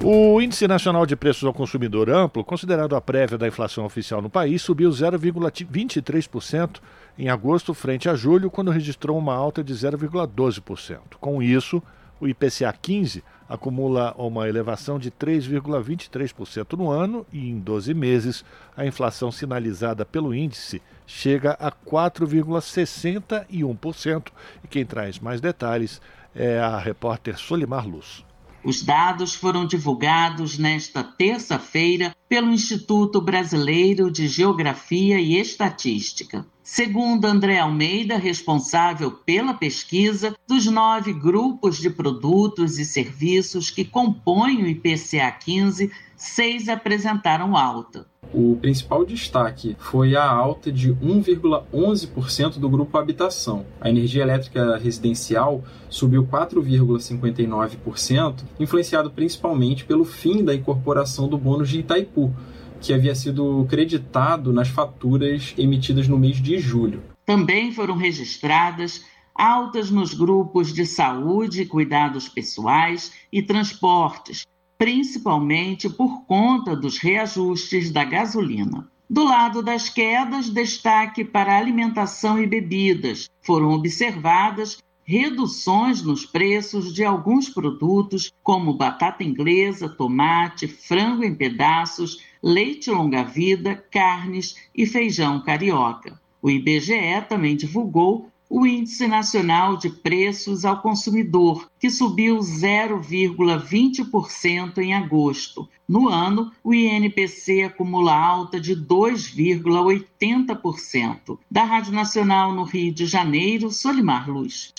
O Índice Nacional de Preços ao Consumidor Amplo, considerado a prévia da inflação oficial no país, subiu 0,23% em agosto frente a julho, quando registrou uma alta de 0,12%. Com isso, o IPCA 15 acumula uma elevação de 3,23% no ano e em 12 meses a inflação sinalizada pelo índice chega a 4,61%. E quem traz mais detalhes é a repórter Solimar Luz. Os dados foram divulgados nesta terça-feira pelo Instituto Brasileiro de Geografia e Estatística. Segundo André Almeida, responsável pela pesquisa, dos nove grupos de produtos e serviços que compõem o IPCA 15, seis apresentaram alta. O principal destaque foi a alta de 1,11% do grupo habitação. A energia elétrica residencial subiu 4,59%, influenciado principalmente pelo fim da incorporação do bônus de Itaipu, que havia sido creditado nas faturas emitidas no mês de julho. Também foram registradas altas nos grupos de saúde, cuidados pessoais e transportes, principalmente por conta dos reajustes da gasolina. Do lado das quedas, destaque para alimentação e bebidas. Foram observadas reduções nos preços de alguns produtos, como batata inglesa, tomate, frango em pedaços, leite longa-vida, carnes e feijão carioca. O IBGE também divulgou o Índice Nacional de Preços ao Consumidor, que subiu 0,20% em agosto. No ano, o INPC acumula alta de 2,80%. Da Rádio Nacional no Rio de Janeiro, Solimar Luz.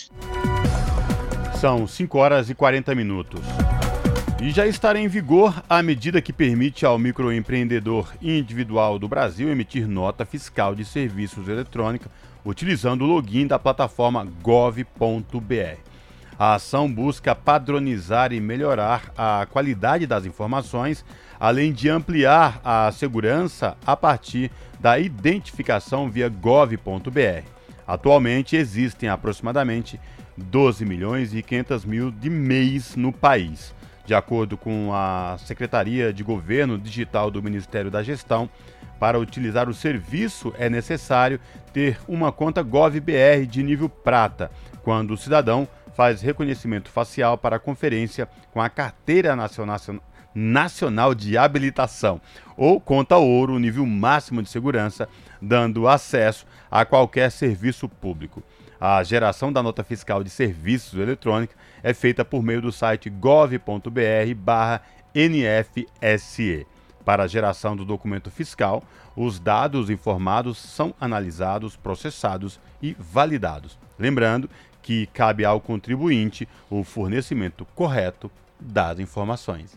São 5 horas e 40 minutos. E já estará em vigor a medida que permite ao microempreendedor individual do Brasil emitir nota fiscal de serviços eletrônicos utilizando o login da plataforma gov.br. A ação busca padronizar e melhorar a qualidade das informações, além de ampliar a segurança a partir da identificação via gov.br. Atualmente existem aproximadamente 12 milhões e 500 mil de MEIs no país. De acordo com a Secretaria de Governo Digital do Ministério da Gestão, para utilizar o serviço é necessário ter uma conta GovBR de nível prata, quando o cidadão faz reconhecimento facial para conferência com a Carteira Nacional de Habilitação, ou conta ouro, nível máximo de segurança, dando acesso a qualquer serviço público. A geração da nota fiscal de serviços eletrônicos é feita por meio do site gov.br/nfse. Para a geração do documento fiscal, os dados informados são analisados, processados e validados. Lembrando que cabe ao contribuinte o fornecimento correto das informações.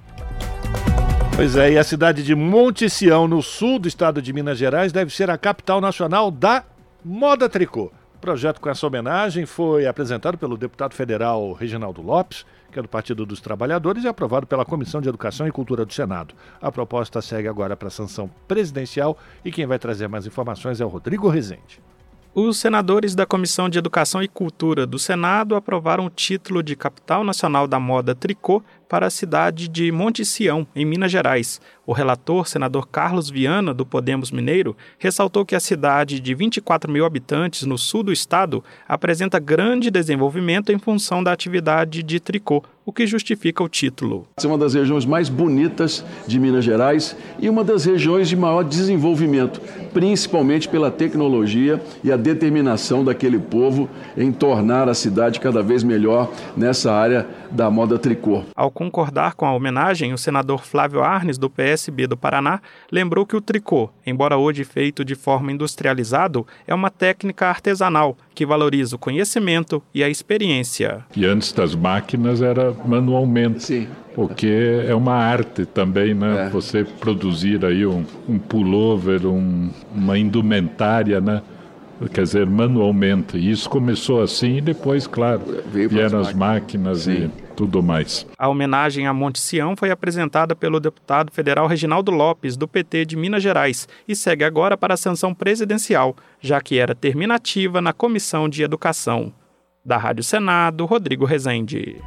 Pois é, e a cidade de Monte Sião, no sul do estado de Minas Gerais, deve ser a capital nacional da moda tricô. Projeto com essa homenagem foi apresentado pelo deputado federal Reginaldo Lopes que é do Partido dos Trabalhadores, e aprovado pela Comissão de Educação e Cultura do Senado. A proposta segue agora para a sanção presidencial e quem vai trazer mais informações é o Rodrigo Rezende. Os senadores da Comissão de Educação e Cultura do Senado aprovaram o título de Capital Nacional da Moda Tricô para a cidade de Monte Sião, em Minas Gerais. O relator, senador Carlos Viana, do Podemos Mineiro, ressaltou que a cidade de 24 mil habitantes no sul do estado apresenta grande desenvolvimento em função da atividade de tricô, o que justifica o título. É uma das regiões mais bonitas de Minas Gerais e uma das regiões de maior desenvolvimento, principalmente pela tecnologia e a determinação daquele povo em tornar a cidade cada vez melhor nessa área da moda tricô. Ao concordar com a homenagem, o senador Flávio Arnes, do PSB do Paraná, lembrou que o tricô, embora hoje feito de forma industrializado, é uma técnica artesanal que valoriza o conhecimento e a experiência. E antes das máquinas era manualmente. Sim. Porque é uma arte também, né? É. Você produzir aí um, um pullover, um, uma indumentária, né? quer dizer, manualmente. E isso começou assim e depois, claro, vieram as máquinas, e tudo mais. A homenagem a Monte Sião foi apresentada pelo deputado federal Reginaldo Lopes, do PT de Minas Gerais, e segue agora para a sanção presidencial, já que era terminativa na Comissão de Educação. Da Rádio Senado, Rodrigo Rezende.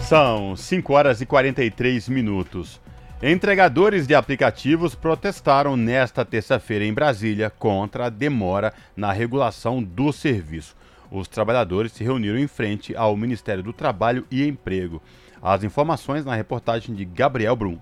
São 5 horas e 43 minutos. Entregadores de aplicativos protestaram nesta terça-feira em Brasília contra a demora na regulação do serviço. Os trabalhadores se reuniram em frente ao Ministério do Trabalho e Emprego. As informações na reportagem de Gabriel Brum.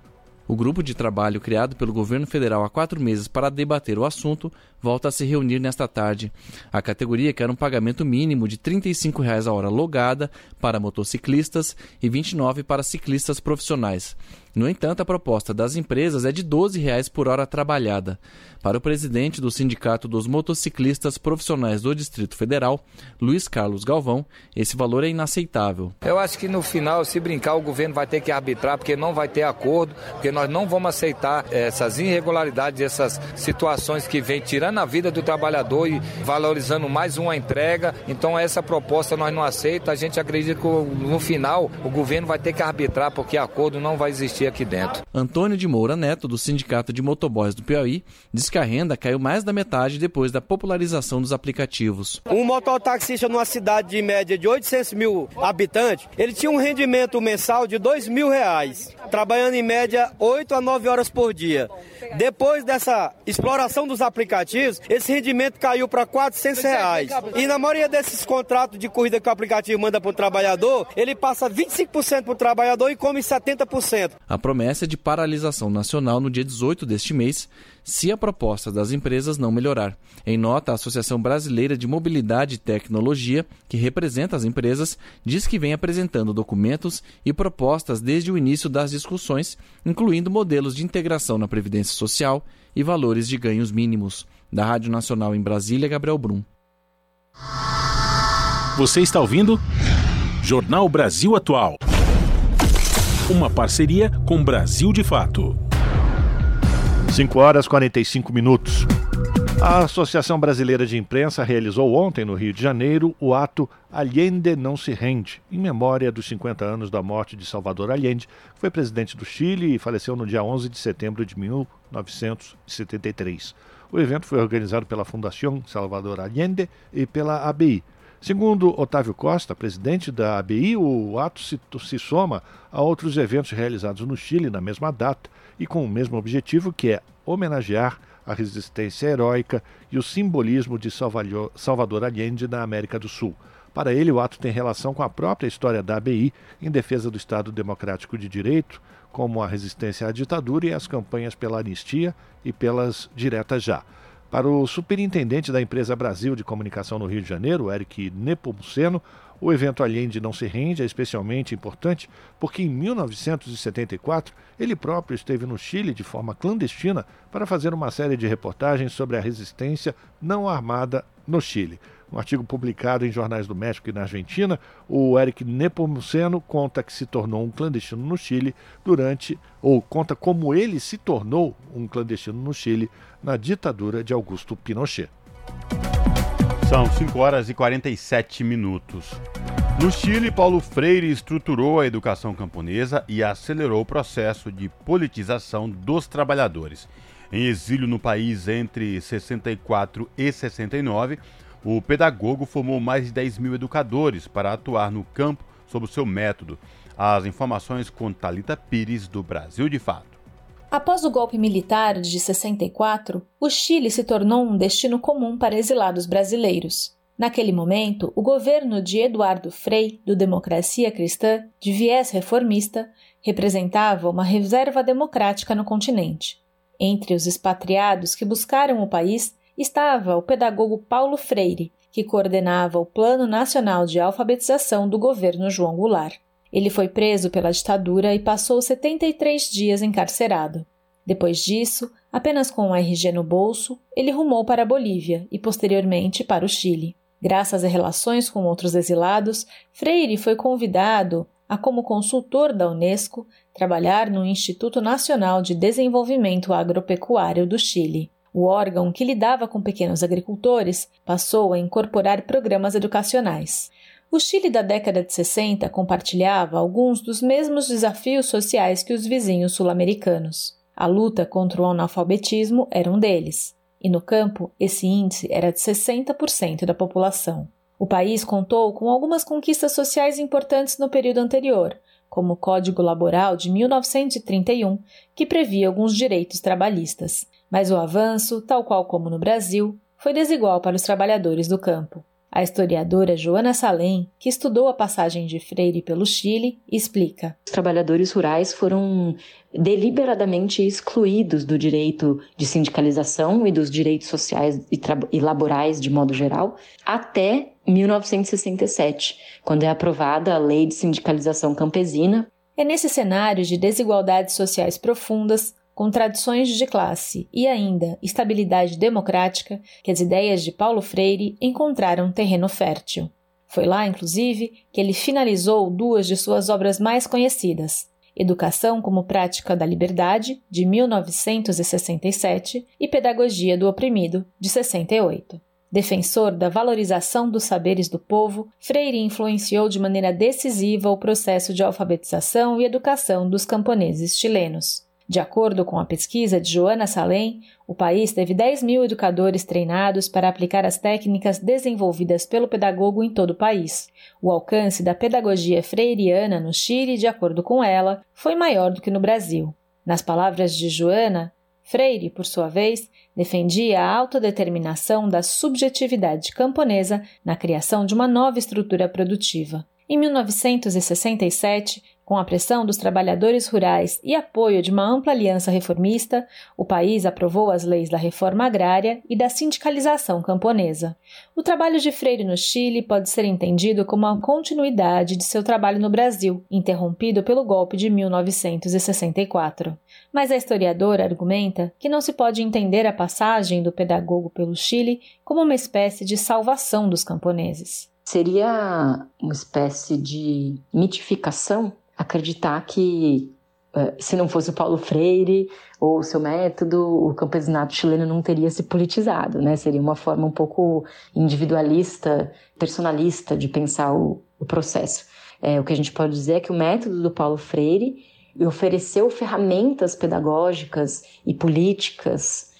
O grupo de trabalho criado pelo governo federal há quatro meses para debater o assunto volta a se reunir nesta tarde. A categoria quer um pagamento mínimo de 35 reais a hora logada para motociclistas e R$ 29 para ciclistas profissionais. No entanto, a proposta das empresas é de 12 reais por hora trabalhada. Para o presidente do Sindicato dos Motociclistas Profissionais do Distrito Federal, Luiz Carlos Galvão, esse valor é inaceitável. Eu acho que no final, se brincar, o governo vai ter que arbitrar, porque não vai ter acordo, porque nós não vamos aceitar essas irregularidades, essas situações que vêm tirando a vida do trabalhador e valorizando mais uma entrega. Então, essa proposta nós não aceitamos. A gente acredita que no final o governo vai ter que arbitrar, porque acordo não vai existir aqui dentro. Antônio de Moura Neto, do Sindicato de Motoboys do Piauí, diz que a renda caiu mais da metade depois da popularização dos aplicativos. Um mototaxista numa cidade de média de 800 mil habitantes, ele tinha um rendimento mensal de 2 mil reais, trabalhando em média 8 a 9 horas por dia. Depois dessa exploração dos aplicativos, esse rendimento caiu para 400 reais. E na maioria desses contratos de corrida que o aplicativo manda para o trabalhador, ele passa 25% para o trabalhador e come 70%. A promessa é de paralisação nacional no dia 18 deste mês, se a proposta das empresas não melhorar. Em nota, a Associação Brasileira de Mobilidade e Tecnologia, que representa as empresas, diz que vem apresentando documentos e propostas desde o início das discussões, incluindo modelos de integração na Previdência Social e valores de ganhos mínimos. Da Rádio Nacional em Brasília, Gabriel Brum. Você está ouvindo? Jornal Brasil Atual. Uma parceria com Brasil de Fato. 5 horas e 45 minutos. A Associação Brasileira de Imprensa realizou ontem, no Rio de Janeiro, o ato Allende Não Se Rende, em memória dos 50 anos da morte de Salvador Allende, que foi presidente do Chile e faleceu no dia 11 de setembro de 1973. O evento foi organizado pela Fundação Salvador Allende e pela ABI. Segundo Otávio Costa, presidente da ABI, o ato se, se soma a outros eventos realizados no Chile na mesma data e com o mesmo objetivo, que é homenagear a resistência heróica e o simbolismo de Salvador Allende na América do Sul. Para ele, o ato tem relação com a própria história da ABI em defesa do Estado Democrático de Direito, como a resistência à ditadura e as campanhas pela anistia e pelas diretas já. Para o superintendente da empresa Brasil de Comunicação no Rio de Janeiro, Eric Nepomuceno, o evento Allende não se rende é especialmente importante porque em 1974 ele próprio esteve no Chile de forma clandestina para fazer uma série de reportagens sobre a resistência não armada no Chile. Um artigo publicado em jornais do México e na Argentina, o Eric Nepomuceno conta que se tornou um clandestino no Chile durante, ou conta como ele se tornou um clandestino no Chile na ditadura de Augusto Pinochet. São 5 horas e 47 minutos. No Chile, Paulo Freire estruturou a educação camponesa e acelerou o processo de politização dos trabalhadores. Em exílio no país entre 64 e 69, o pedagogo formou mais de 10 mil educadores para atuar no campo sob o seu método. As informações com Talita Pires, do Brasil de Fato. Após o golpe militar de 64, o Chile se tornou um destino comum para exilados brasileiros. Naquele momento, o governo de Eduardo Frei, do Democracia Cristã, de viés reformista, representava uma reserva democrática no continente. Entre os expatriados que buscaram o país estava o pedagogo Paulo Freire, que coordenava o Plano Nacional de Alfabetização do governo João Goulart. Ele foi preso pela ditadura e passou 73 dias encarcerado. Depois disso, apenas com um RG no bolso, ele rumou para a Bolívia e posteriormente para o Chile. Graças a relações com outros exilados, Freire foi convidado a, como consultor da Unesco, trabalhar no Instituto Nacional de Desenvolvimento Agropecuário do Chile. O órgão que lidava com pequenos agricultores passou a incorporar programas educacionais. O Chile da década de 60 compartilhava alguns dos mesmos desafios sociais que os vizinhos sul-americanos. A luta contra o analfabetismo era um deles, e no campo esse índice era de 60% da população. O país contou com algumas conquistas sociais importantes no período anterior, como o Código Laboral de 1931, que previa alguns direitos trabalhistas. Mas o avanço, tal qual como no Brasil, foi desigual para os trabalhadores do campo. A historiadora Joana Salem, que estudou a passagem de Freire pelo Chile, explica. Os trabalhadores rurais foram deliberadamente excluídos do direito de sindicalização e dos direitos sociais e, e laborais de modo geral até 1967, quando é aprovada a Lei de Sindicalização Campesina. É nesse cenário de desigualdades sociais profundas contradições de classe e ainda estabilidade democrática que as ideias de Paulo Freire encontraram terreno fértil. Foi lá, inclusive, que ele finalizou duas de suas obras mais conhecidas, Educação como Prática da Liberdade, de 1967, e Pedagogia do Oprimido, de 68. Defensor da valorização dos saberes do povo, Freire influenciou de maneira decisiva o processo de alfabetização e educação dos camponeses chilenos. De acordo com a pesquisa de Joana Salem, o país teve 10 mil educadores treinados para aplicar as técnicas desenvolvidas pelo pedagogo em todo o país. O alcance da pedagogia freiriana no Chile, de acordo com ela, foi maior do que no Brasil. Nas palavras de Joana, Freire, por sua vez, defendia a autodeterminação da subjetividade camponesa na criação de uma nova estrutura produtiva. Em 1967, com a pressão dos trabalhadores rurais e apoio de uma ampla aliança reformista, o país aprovou as leis da reforma agrária e da sindicalização camponesa. O trabalho de Freire no Chile pode ser entendido como a continuidade de seu trabalho no Brasil, interrompido pelo golpe de 1964. Mas a historiadora argumenta que não se pode entender a passagem do pedagogo pelo Chile como uma espécie de salvação dos camponeses. Seria uma espécie de mitificação acreditar que uh, se não fosse o Paulo Freire ou o seu método, o campesinato chileno não teria se politizado, né? Seria uma forma um pouco individualista, personalista de pensar o, o processo. É, o que a gente pode dizer é que o método do Paulo Freire ofereceu ferramentas pedagógicas e políticas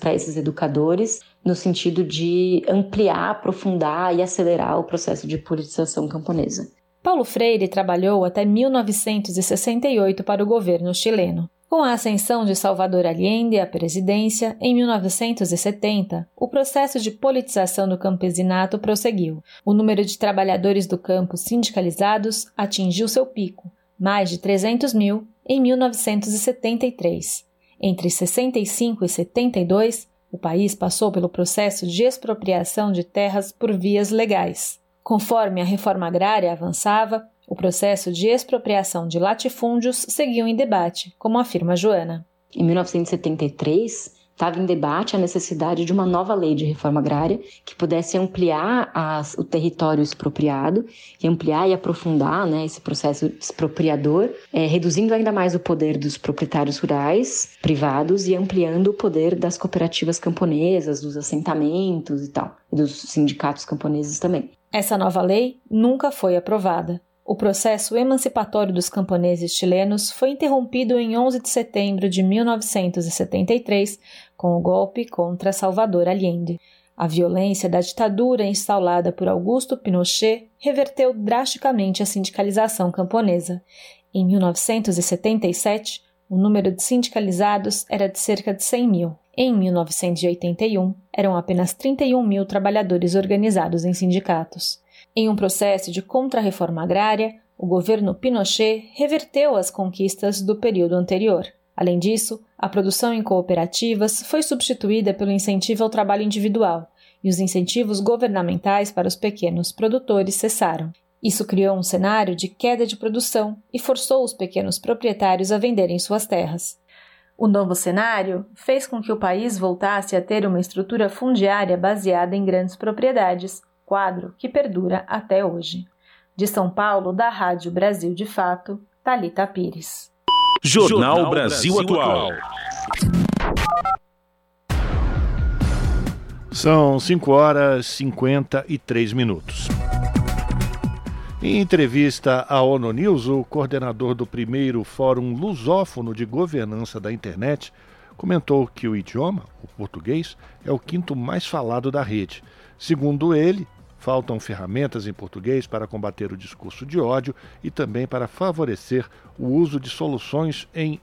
para esses educadores no sentido de ampliar, aprofundar e acelerar o processo de politização camponesa. Paulo Freire trabalhou até 1968 para o governo chileno. Com a ascensão de Salvador Allende à presidência, em 1970, o processo de politização do campesinato prosseguiu. O número de trabalhadores do campo sindicalizados atingiu seu pico, mais de 300 mil, em 1973. Entre 65 e 72, o país passou pelo processo de expropriação de terras por vias legais. Conforme a reforma agrária avançava, o processo de expropriação de latifúndios seguiu em debate, como afirma Joana. Em 1973, estava em debate a necessidade de uma nova lei de reforma agrária que pudesse ampliar as, o território expropriado e ampliar e aprofundar né, esse processo expropriador, é, reduzindo ainda mais o poder dos proprietários rurais privados e ampliando o poder das cooperativas camponesas, dos assentamentos e tal, e dos sindicatos camponeses também. Essa nova lei nunca foi aprovada. O processo emancipatório dos camponeses chilenos foi interrompido em 11 de setembro de 1973 com o golpe contra Salvador Allende. A violência da ditadura instalada por Augusto Pinochet reverteu drasticamente a sindicalização camponesa. Em 1977, o número de sindicalizados era de cerca de 100 mil. Em 1981, eram apenas 31 mil trabalhadores organizados em sindicatos. Em um processo de contra-reforma agrária, o governo Pinochet reverteu as conquistas do período anterior. Além disso, a produção em cooperativas foi substituída pelo incentivo ao trabalho individual, e os incentivos governamentais para os pequenos produtores cessaram. Isso criou um cenário de queda de produção e forçou os pequenos proprietários a venderem suas terras. O novo cenário fez com que o país voltasse a ter uma estrutura fundiária baseada em grandes propriedades, quadro que perdura até hoje. De São Paulo, da Rádio Brasil de Fato, Talita Pires. Jornal Brasil Atual. São 5 horas e 53 minutos. Em entrevista à ONU News, o coordenador do primeiro Fórum Lusófono de Governança da Internet comentou que o idioma, o português, é o quinto mais falado da rede. Segundo ele, faltam ferramentas em português para combater o discurso de ódio e também para favorecer o uso de soluções em,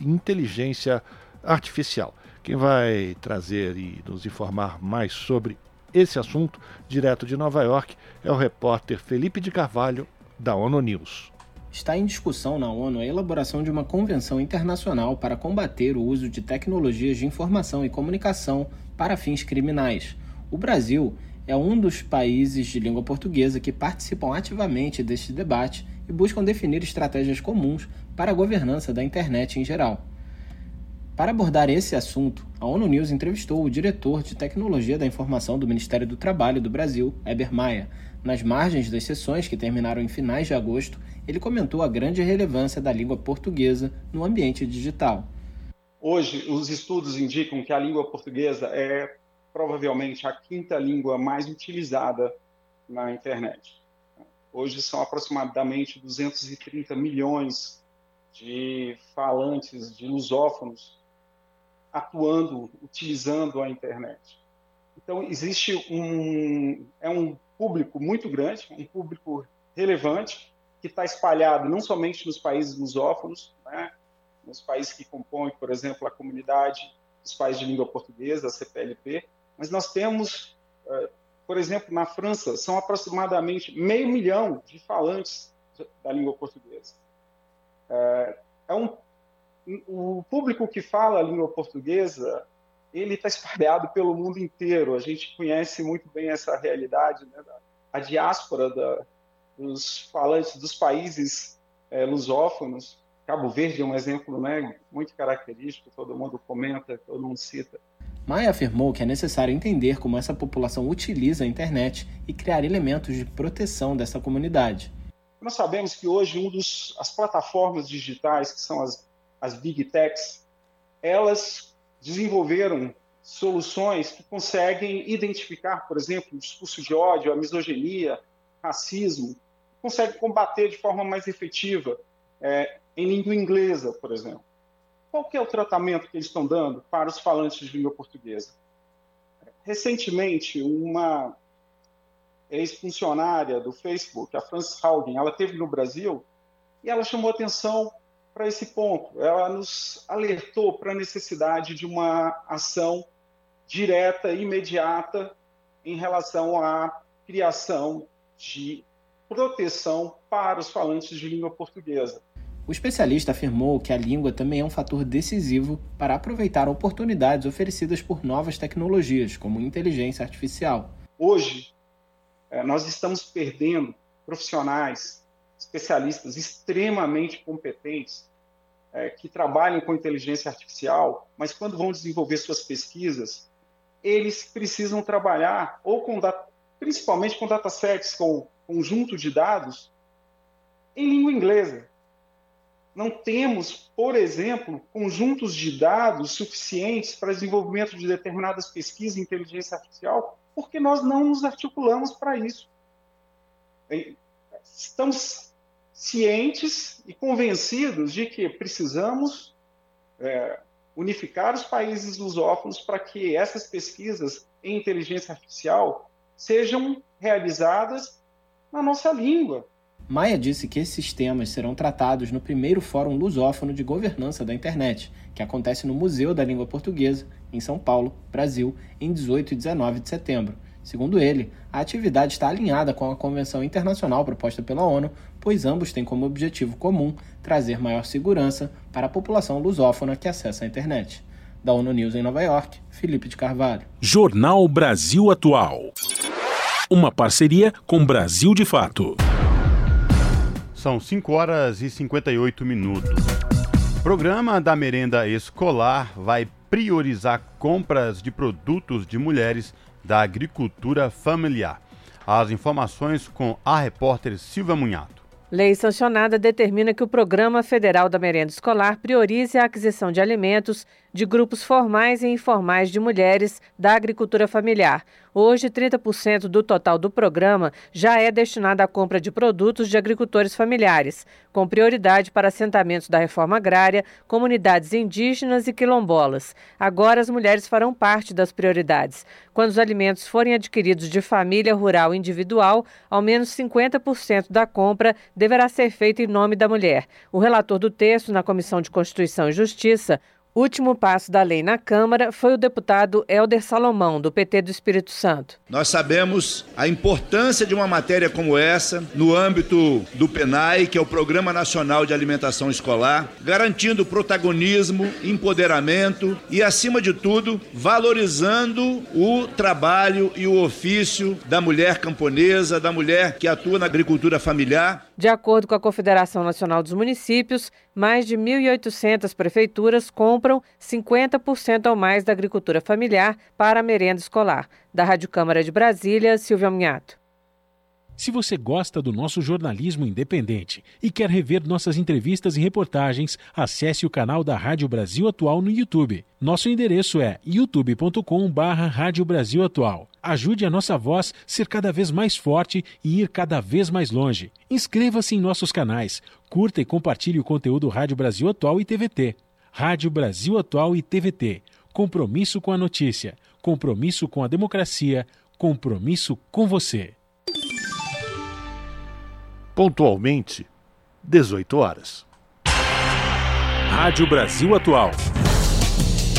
inteligência artificial. Quem vai trazer e nos informar mais sobre esse assunto, direto de Nova York, é o repórter Felipe de Carvalho, da ONU News. Está em discussão na ONU a elaboração de uma convenção internacional para combater o uso de tecnologias de informação e comunicação para fins criminais. O Brasil é um dos países de língua portuguesa que participam ativamente deste debate e buscam definir estratégias comuns para a governança da internet em geral. Para abordar esse assunto, a ONU News entrevistou o diretor de Tecnologia da Informação do Ministério do Trabalho do Brasil, Eber Maia. Nas margens das sessões que terminaram em finais de agosto, ele comentou a grande relevância da língua portuguesa no ambiente digital. Hoje, os estudos indicam que a língua portuguesa é provavelmente a quinta língua mais utilizada na internet. Hoje são aproximadamente 230 milhões de falantes, de lusófonos atuando, utilizando a internet. Então existe um é um público muito grande, um público relevante que está espalhado não somente nos países lusófonos, né, nos países que compõem, por exemplo, a comunidade dos países de língua portuguesa, a CPLP, mas nós temos, eh, por exemplo, na França, são aproximadamente meio milhão de falantes da língua portuguesa. Eh, é um o público que fala a língua portuguesa ele está espalhado pelo mundo inteiro. A gente conhece muito bem essa realidade, né? a diáspora da, dos falantes dos países é, lusófonos. Cabo Verde é um exemplo né, muito característico, todo mundo comenta, todo mundo cita. Maia afirmou que é necessário entender como essa população utiliza a internet e criar elementos de proteção dessa comunidade. Nós sabemos que hoje um dos as plataformas digitais, que são as as big techs, elas desenvolveram soluções que conseguem identificar, por exemplo, o discurso de ódio, a misoginia, racismo, conseguem combater de forma mais efetiva é, em língua inglesa, por exemplo. Qual que é o tratamento que eles estão dando para os falantes de língua portuguesa? Recentemente, uma ex-funcionária do Facebook, a Frances Haugen, ela teve no Brasil e ela chamou atenção para esse ponto. Ela nos alertou para a necessidade de uma ação direta, imediata, em relação à criação de proteção para os falantes de língua portuguesa. O especialista afirmou que a língua também é um fator decisivo para aproveitar oportunidades oferecidas por novas tecnologias, como inteligência artificial. Hoje, eh, nós estamos perdendo profissionais especialistas extremamente competentes é, que trabalham com inteligência artificial, mas quando vão desenvolver suas pesquisas, eles precisam trabalhar ou com principalmente com datasets, com conjunto de dados em língua inglesa. Não temos, por exemplo, conjuntos de dados suficientes para desenvolvimento de determinadas pesquisas em inteligência artificial, porque nós não nos articulamos para isso. Estamos cientes e convencidos de que precisamos é, unificar os países lusófonos para que essas pesquisas em inteligência artificial sejam realizadas na nossa língua. Maia disse que esses temas serão tratados no primeiro Fórum Lusófono de Governança da Internet, que acontece no Museu da Língua Portuguesa, em São Paulo, Brasil, em 18 e 19 de setembro. Segundo ele, a atividade está alinhada com a Convenção Internacional proposta pela ONU, pois ambos têm como objetivo comum trazer maior segurança para a população lusófona que acessa a internet. Da ONU News em Nova York, Felipe de Carvalho. Jornal Brasil Atual. Uma parceria com Brasil de Fato. São 5 horas e 58 minutos. O programa da merenda escolar vai priorizar compras de produtos de mulheres da agricultura familiar. As informações com a repórter Silvia Munhato. Lei sancionada determina que o Programa Federal da Merenda Escolar priorize a aquisição de alimentos de grupos formais e informais de mulheres da agricultura familiar. Hoje, 30% do total do programa já é destinado à compra de produtos de agricultores familiares, com prioridade para assentamentos da reforma agrária, comunidades indígenas e quilombolas. Agora, as mulheres farão parte das prioridades. Quando os alimentos forem adquiridos de família rural individual, ao menos 50% da compra deverá ser feita em nome da mulher. O relator do texto na Comissão de Constituição e Justiça, Último passo da lei na Câmara foi o deputado Helder Salomão, do PT do Espírito Santo. Nós sabemos a importância de uma matéria como essa no âmbito do PENAI, que é o Programa Nacional de Alimentação Escolar, garantindo protagonismo, empoderamento e, acima de tudo, valorizando o trabalho e o ofício da mulher camponesa, da mulher que atua na agricultura familiar. De acordo com a Confederação Nacional dos Municípios, mais de 1.800 prefeituras compram 50% ou mais da agricultura familiar para a merenda escolar. Da Rádio Câmara de Brasília, Silvia Minhato. Se você gosta do nosso jornalismo independente e quer rever nossas entrevistas e reportagens, acesse o canal da Rádio Brasil Atual no YouTube. Nosso endereço é youtube.com/barra Rádio Brasil Atual. Ajude a nossa voz ser cada vez mais forte e ir cada vez mais longe. Inscreva-se em nossos canais, curta e compartilhe o conteúdo Rádio Brasil Atual e TVT. Rádio Brasil Atual e TVT. Compromisso com a notícia, compromisso com a democracia, compromisso com você. Pontualmente, 18 horas. Rádio Brasil Atual.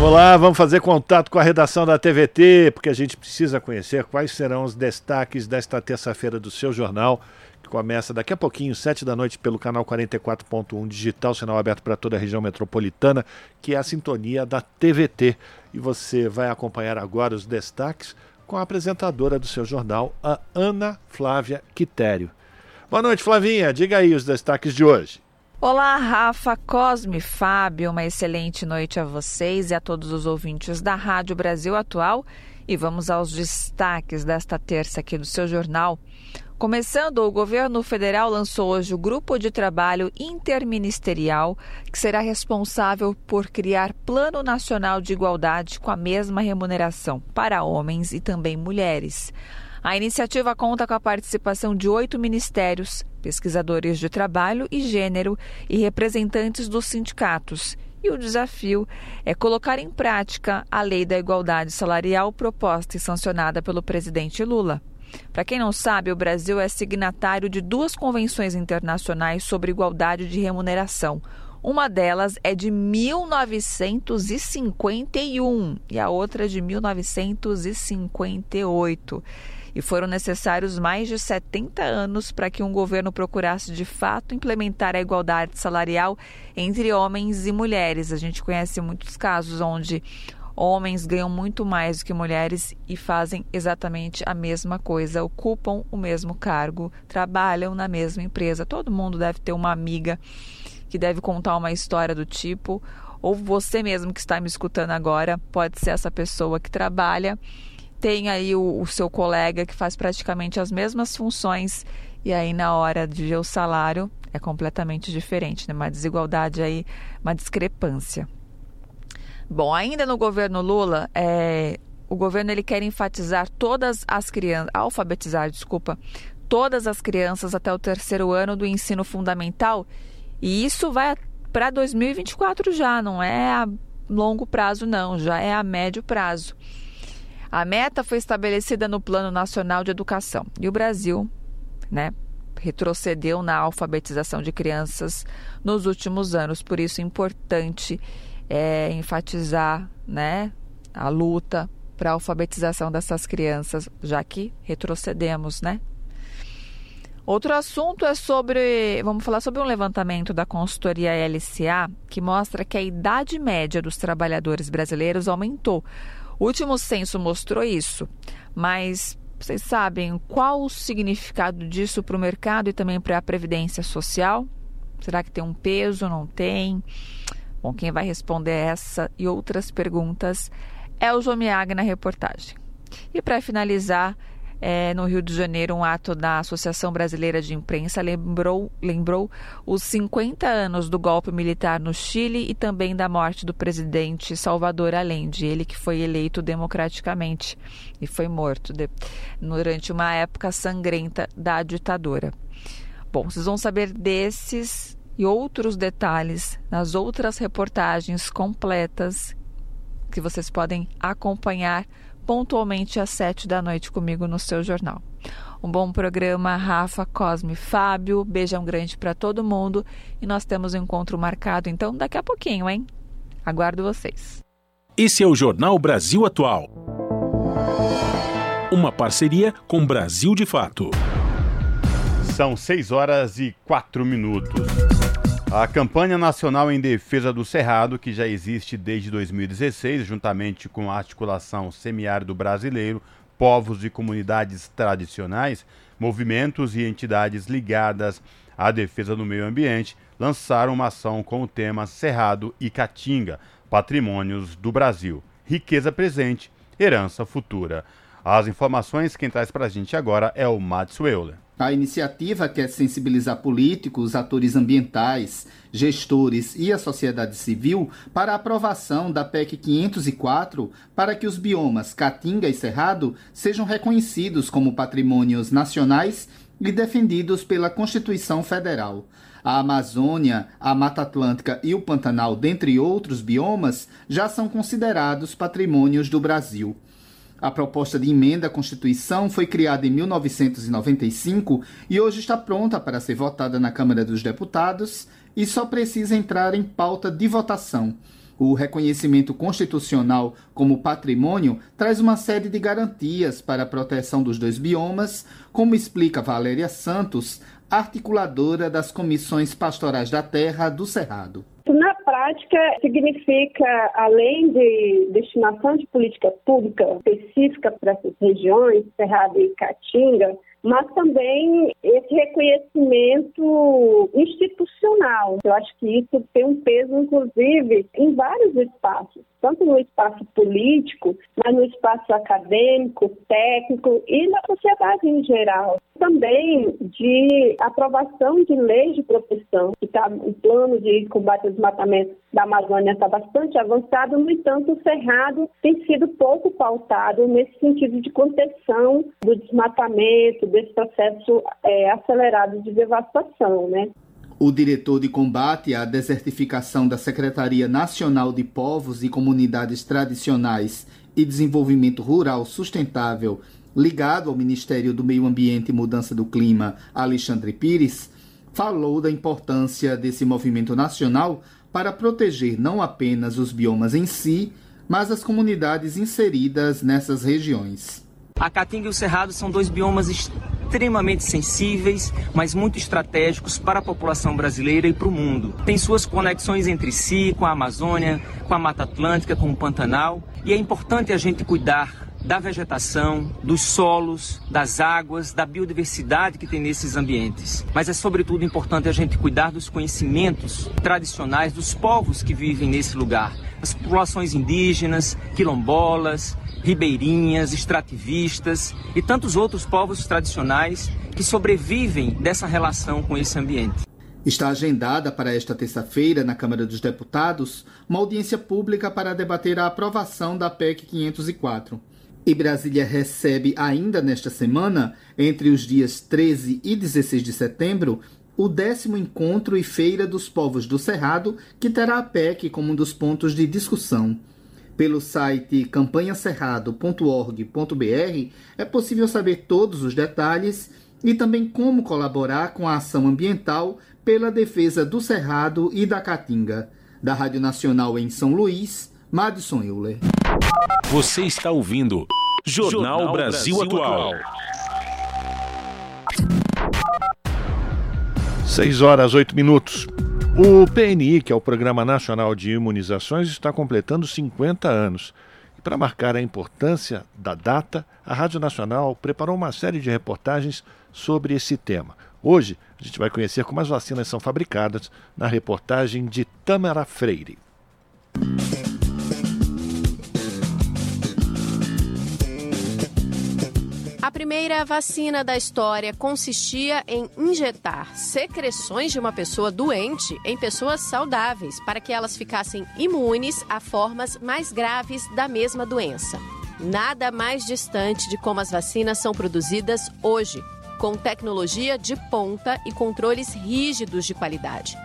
Vamos lá, vamos fazer contato com a redação da TVT, porque a gente precisa conhecer quais serão os destaques desta terça-feira do seu jornal, que começa daqui a pouquinho, sete da noite, pelo canal 44.1 digital, sinal aberto para toda a região metropolitana, que é a sintonia da TVT. E você vai acompanhar agora os destaques com a apresentadora do seu jornal, a Ana Flávia Quitério. Boa noite, Flavinha. Diga aí os destaques de hoje. Olá, Rafa, Cosme Fábio. Uma excelente noite a vocês e a todos os ouvintes da Rádio Brasil Atual. E vamos aos destaques desta terça aqui do seu jornal. Começando, o governo federal lançou hoje o Grupo de Trabalho Interministerial, que será responsável por criar Plano Nacional de Igualdade com a mesma remuneração para homens e também mulheres. A iniciativa conta com a participação de oito ministérios, pesquisadores de trabalho e gênero e representantes dos sindicatos. E o desafio é colocar em prática a lei da igualdade salarial proposta e sancionada pelo presidente Lula. Para quem não sabe, o Brasil é signatário de duas convenções internacionais sobre igualdade de remuneração. Uma delas é de 1951 e a outra de 1958 e foram necessários mais de 70 anos para que um governo procurasse de fato implementar a igualdade salarial entre homens e mulheres. A gente conhece muitos casos onde homens ganham muito mais do que mulheres e fazem exatamente a mesma coisa, ocupam o mesmo cargo, trabalham na mesma empresa. Todo mundo deve ter uma amiga que deve contar uma história do tipo, ou você mesmo que está me escutando agora pode ser essa pessoa que trabalha tem aí o, o seu colega que faz praticamente as mesmas funções e aí na hora de ver o salário é completamente diferente, né? Uma desigualdade aí, uma discrepância. Bom, ainda no governo Lula, é, o governo ele quer enfatizar todas as crianças, alfabetizar, desculpa, todas as crianças até o terceiro ano do ensino fundamental e isso vai para 2024 já, não é a longo prazo não, já é a médio prazo. A meta foi estabelecida no Plano Nacional de Educação e o Brasil, né, retrocedeu na alfabetização de crianças nos últimos anos. Por isso é importante é, enfatizar, né, a luta para a alfabetização dessas crianças, já que retrocedemos, né? Outro assunto é sobre, vamos falar sobre um levantamento da consultoria LCA que mostra que a idade média dos trabalhadores brasileiros aumentou o último censo mostrou isso, mas vocês sabem qual o significado disso para o mercado e também para a previdência social? Será que tem um peso? Não tem? Bom, quem vai responder essa e outras perguntas é o João Miag na reportagem. E para finalizar, é, no Rio de Janeiro, um ato da Associação Brasileira de Imprensa lembrou, lembrou os 50 anos do golpe militar no Chile e também da morte do presidente Salvador Allende, ele que foi eleito democraticamente e foi morto de, durante uma época sangrenta da ditadura. Bom, vocês vão saber desses e outros detalhes nas outras reportagens completas que vocês podem acompanhar pontualmente às sete da noite comigo no seu jornal. Um bom programa, Rafa, Cosme, Fábio. Beijão grande para todo mundo e nós temos um encontro marcado então daqui a pouquinho, hein? Aguardo vocês. Esse é o Jornal Brasil Atual. Uma parceria com Brasil de Fato. São 6 horas e 4 minutos. A campanha nacional em defesa do Cerrado, que já existe desde 2016, juntamente com a articulação semiárido brasileiro, povos e comunidades tradicionais, movimentos e entidades ligadas à defesa do meio ambiente, lançaram uma ação com o tema Cerrado e Caatinga, Patrimônios do Brasil, Riqueza Presente, Herança Futura. As informações quem traz para a gente agora é o Mats Euler. A iniciativa quer sensibilizar políticos, atores ambientais, gestores e a sociedade civil para a aprovação da PEC 504 para que os biomas Caatinga e Cerrado sejam reconhecidos como patrimônios nacionais e defendidos pela Constituição Federal. A Amazônia, a Mata Atlântica e o Pantanal, dentre outros biomas, já são considerados patrimônios do Brasil. A proposta de emenda à Constituição foi criada em 1995 e hoje está pronta para ser votada na Câmara dos Deputados e só precisa entrar em pauta de votação. O reconhecimento constitucional como patrimônio traz uma série de garantias para a proteção dos dois biomas, como explica Valéria Santos, articuladora das comissões pastorais da terra do Cerrado. Na prática, significa, além de destinação de política pública específica para essas regiões, Cerrado e Caatinga, mas também esse reconhecimento institucional. Eu acho que isso tem um peso, inclusive, em vários espaços, tanto no espaço político, mas no espaço acadêmico, técnico e na sociedade em geral. Também de aprovação de leis de proteção, que tá, o plano de combate ao desmatamento da Amazônia está bastante avançado, no entanto, o Cerrado tem sido pouco pautado nesse sentido de contenção do desmatamento, desse processo é, acelerado de devastação, né? O diretor de combate à desertificação da Secretaria Nacional de Povos e Comunidades Tradicionais e Desenvolvimento Rural Sustentável, ligado ao Ministério do Meio Ambiente e Mudança do Clima, Alexandre Pires, falou da importância desse movimento nacional para proteger não apenas os biomas em si, mas as comunidades inseridas nessas regiões. A Caatinga e o Cerrado são dois biomas extremamente sensíveis, mas muito estratégicos para a população brasileira e para o mundo. Tem suas conexões entre si, com a Amazônia, com a Mata Atlântica, com o Pantanal, e é importante a gente cuidar da vegetação, dos solos, das águas, da biodiversidade que tem nesses ambientes. Mas é sobretudo importante a gente cuidar dos conhecimentos tradicionais dos povos que vivem nesse lugar, as populações indígenas, quilombolas, ribeirinhas, extrativistas e tantos outros povos tradicionais que sobrevivem dessa relação com esse ambiente. Está agendada para esta terça-feira, na Câmara dos Deputados, uma audiência pública para debater a aprovação da PEC 504. E Brasília recebe ainda nesta semana, entre os dias 13 e 16 de setembro, o décimo encontro e feira dos povos do Cerrado, que terá a PEC como um dos pontos de discussão. Pelo site campanhacerrado.org.br é possível saber todos os detalhes e também como colaborar com a ação ambiental pela defesa do Cerrado e da Caatinga. Da Rádio Nacional em São Luís, Madison Euler. Você está ouvindo Jornal, Jornal Brasil, Brasil Atual. 6 horas 8 minutos. O PNI, que é o Programa Nacional de Imunizações, está completando 50 anos. E para marcar a importância da data, a Rádio Nacional preparou uma série de reportagens sobre esse tema. Hoje, a gente vai conhecer como as vacinas são fabricadas na reportagem de Tamara Freire. A primeira vacina da história consistia em injetar secreções de uma pessoa doente em pessoas saudáveis para que elas ficassem imunes a formas mais graves da mesma doença. Nada mais distante de como as vacinas são produzidas hoje, com tecnologia de ponta e controles rígidos de qualidade.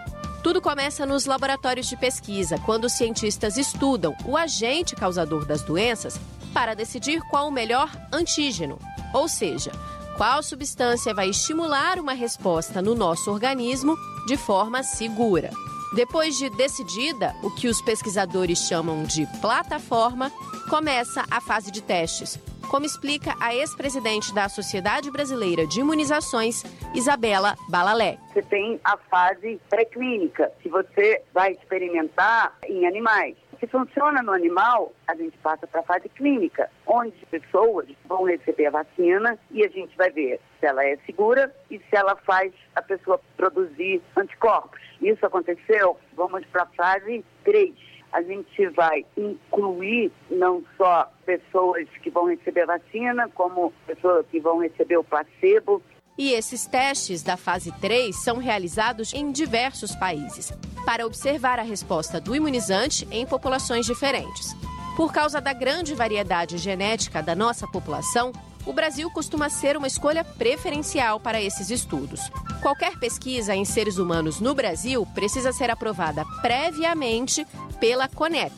Tudo começa nos laboratórios de pesquisa, quando os cientistas estudam o agente causador das doenças para decidir qual o melhor antígeno, ou seja, qual substância vai estimular uma resposta no nosso organismo de forma segura. Depois de decidida, o que os pesquisadores chamam de plataforma, começa a fase de testes, como explica a ex-presidente da Sociedade Brasileira de Imunizações, Isabela Balalé. Você tem a fase pré-clínica, que você vai experimentar em animais. Se funciona no animal, a gente passa para a fase clínica, onde pessoas vão receber a vacina e a gente vai ver se ela é segura e se ela faz a pessoa produzir anticorpos. Isso aconteceu, vamos para a fase 3 a gente vai incluir não só pessoas que vão receber a vacina, como pessoas que vão receber o placebo. E esses testes da fase 3 são realizados em diversos países, para observar a resposta do imunizante em populações diferentes. Por causa da grande variedade genética da nossa população, o Brasil costuma ser uma escolha preferencial para esses estudos. Qualquer pesquisa em seres humanos no Brasil precisa ser aprovada previamente pela CONEP,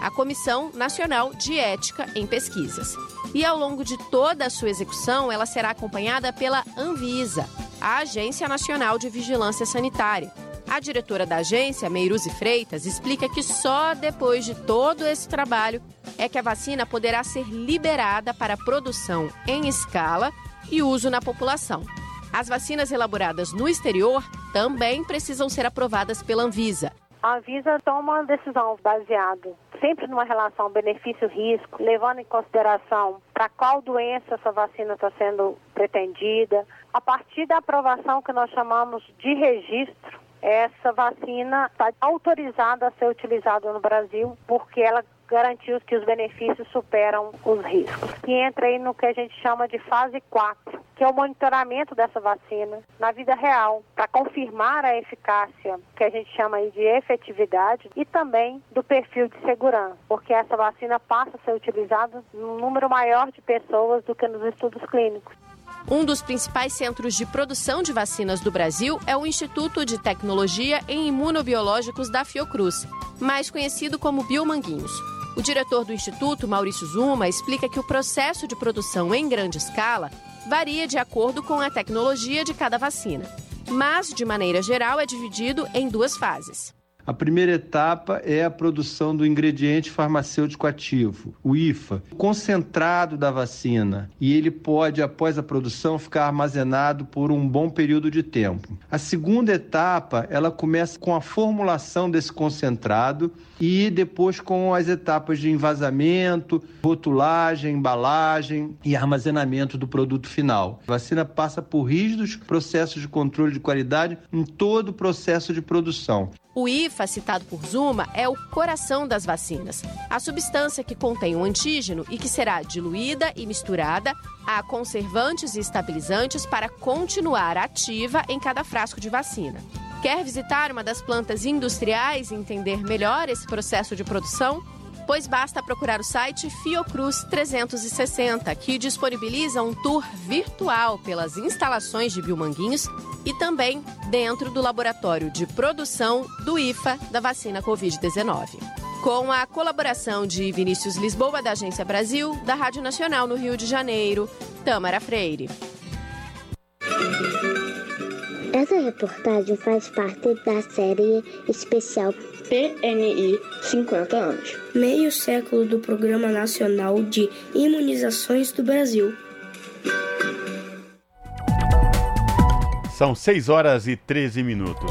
a Comissão Nacional de Ética em Pesquisas. E ao longo de toda a sua execução, ela será acompanhada pela Anvisa, a Agência Nacional de Vigilância Sanitária. A diretora da agência, Meiruzi Freitas, explica que só depois de todo esse trabalho é que a vacina poderá ser liberada para produção em escala e uso na população. As vacinas elaboradas no exterior também precisam ser aprovadas pela Anvisa a Anvisa toma uma decisão baseada sempre numa relação benefício-risco, levando em consideração para qual doença essa vacina está sendo pretendida. A partir da aprovação que nós chamamos de registro, essa vacina está autorizada a ser utilizada no Brasil porque ela garantiu que os benefícios superam os riscos. Que entra aí no que a gente chama de fase 4, que é o monitoramento dessa vacina na vida real, para confirmar a eficácia, que a gente chama aí de efetividade, e também do perfil de segurança, porque essa vacina passa a ser utilizada num número maior de pessoas do que nos estudos clínicos. Um dos principais centros de produção de vacinas do Brasil é o Instituto de Tecnologia em Imunobiológicos da Fiocruz, mais conhecido como Biomanguinhos. O diretor do Instituto, Maurício Zuma, explica que o processo de produção em grande escala varia de acordo com a tecnologia de cada vacina, mas, de maneira geral, é dividido em duas fases. A primeira etapa é a produção do ingrediente farmacêutico ativo, o IFA, concentrado da vacina, e ele pode, após a produção, ficar armazenado por um bom período de tempo. A segunda etapa, ela começa com a formulação desse concentrado e depois com as etapas de envasamento, rotulagem, embalagem e armazenamento do produto final. A vacina passa por rígidos processos de controle de qualidade em todo o processo de produção. O IFA, citado por Zuma, é o coração das vacinas, a substância que contém o um antígeno e que será diluída e misturada a conservantes e estabilizantes para continuar ativa em cada frasco de vacina. Quer visitar uma das plantas industriais e entender melhor esse processo de produção? Pois basta procurar o site Fiocruz 360, que disponibiliza um tour virtual pelas instalações de Biomanguinhos e também dentro do laboratório de produção do IFA da vacina Covid-19. Com a colaboração de Vinícius Lisboa, da Agência Brasil, da Rádio Nacional no Rio de Janeiro, Tamara Freire. Essa reportagem faz parte da série especial PNI 50 anos. Meio século do Programa Nacional de Imunizações do Brasil. São 6 horas e 13 minutos.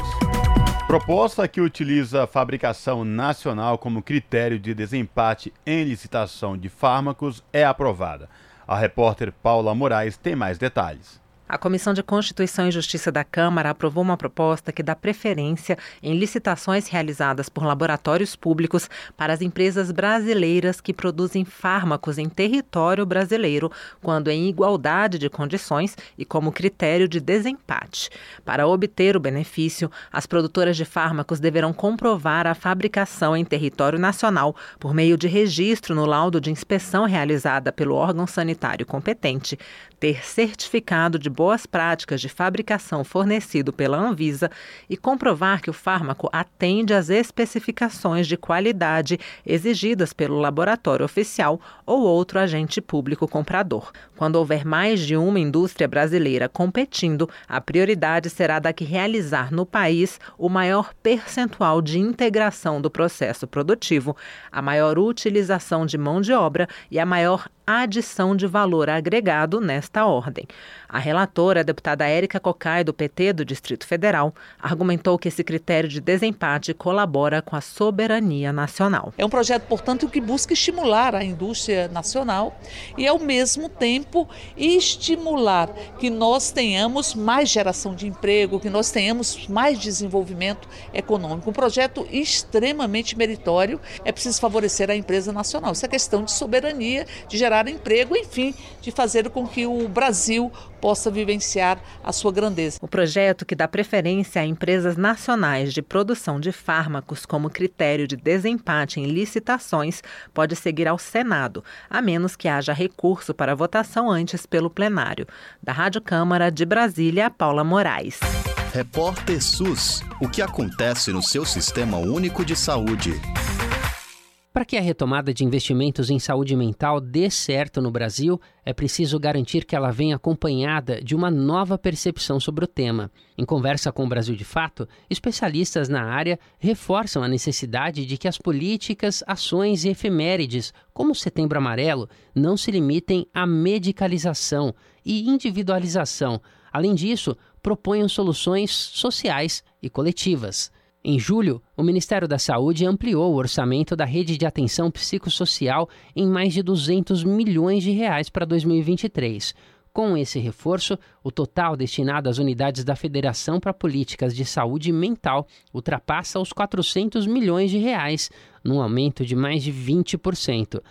Proposta que utiliza a fabricação nacional como critério de desempate em licitação de fármacos é aprovada. A repórter Paula Moraes tem mais detalhes. A Comissão de Constituição e Justiça da Câmara aprovou uma proposta que dá preferência em licitações realizadas por laboratórios públicos para as empresas brasileiras que produzem fármacos em território brasileiro, quando em igualdade de condições e como critério de desempate. Para obter o benefício, as produtoras de fármacos deverão comprovar a fabricação em território nacional por meio de registro no laudo de inspeção realizada pelo órgão sanitário competente, ter certificado de boas práticas de fabricação fornecido pela Anvisa e comprovar que o fármaco atende às especificações de qualidade exigidas pelo laboratório oficial ou outro agente público comprador. Quando houver mais de uma indústria brasileira competindo, a prioridade será da que realizar no país o maior percentual de integração do processo produtivo, a maior utilização de mão de obra e a maior adição de valor agregado nesta ordem. A relatora, a deputada Érica Cocai, do PT do Distrito Federal, argumentou que esse critério de desempate colabora com a soberania nacional. É um projeto, portanto, que busca estimular a indústria nacional e, ao mesmo tempo, estimular que nós tenhamos mais geração de emprego, que nós tenhamos mais desenvolvimento econômico. Um projeto extremamente meritório. É preciso favorecer a empresa nacional. Isso é questão de soberania, de gerar emprego, enfim, de fazer com que o Brasil possa vivenciar a sua grandeza. O projeto que dá preferência a empresas nacionais de produção de fármacos como critério de desempate em licitações pode seguir ao Senado, a menos que haja recurso para votação antes pelo plenário. Da Rádio Câmara de Brasília, Paula Moraes. Repórter SUS. O que acontece no seu sistema único de saúde? Para que a retomada de investimentos em saúde mental dê certo no Brasil, é preciso garantir que ela venha acompanhada de uma nova percepção sobre o tema. Em conversa com o Brasil de Fato, especialistas na área reforçam a necessidade de que as políticas, ações e efemérides, como o Setembro Amarelo, não se limitem à medicalização e individualização. Além disso, proponham soluções sociais e coletivas. Em julho, o Ministério da Saúde ampliou o orçamento da rede de atenção psicossocial em mais de 200 milhões de reais para 2023. Com esse reforço, o total destinado às unidades da Federação para Políticas de Saúde Mental ultrapassa os 400 milhões de reais, num aumento de mais de 20%.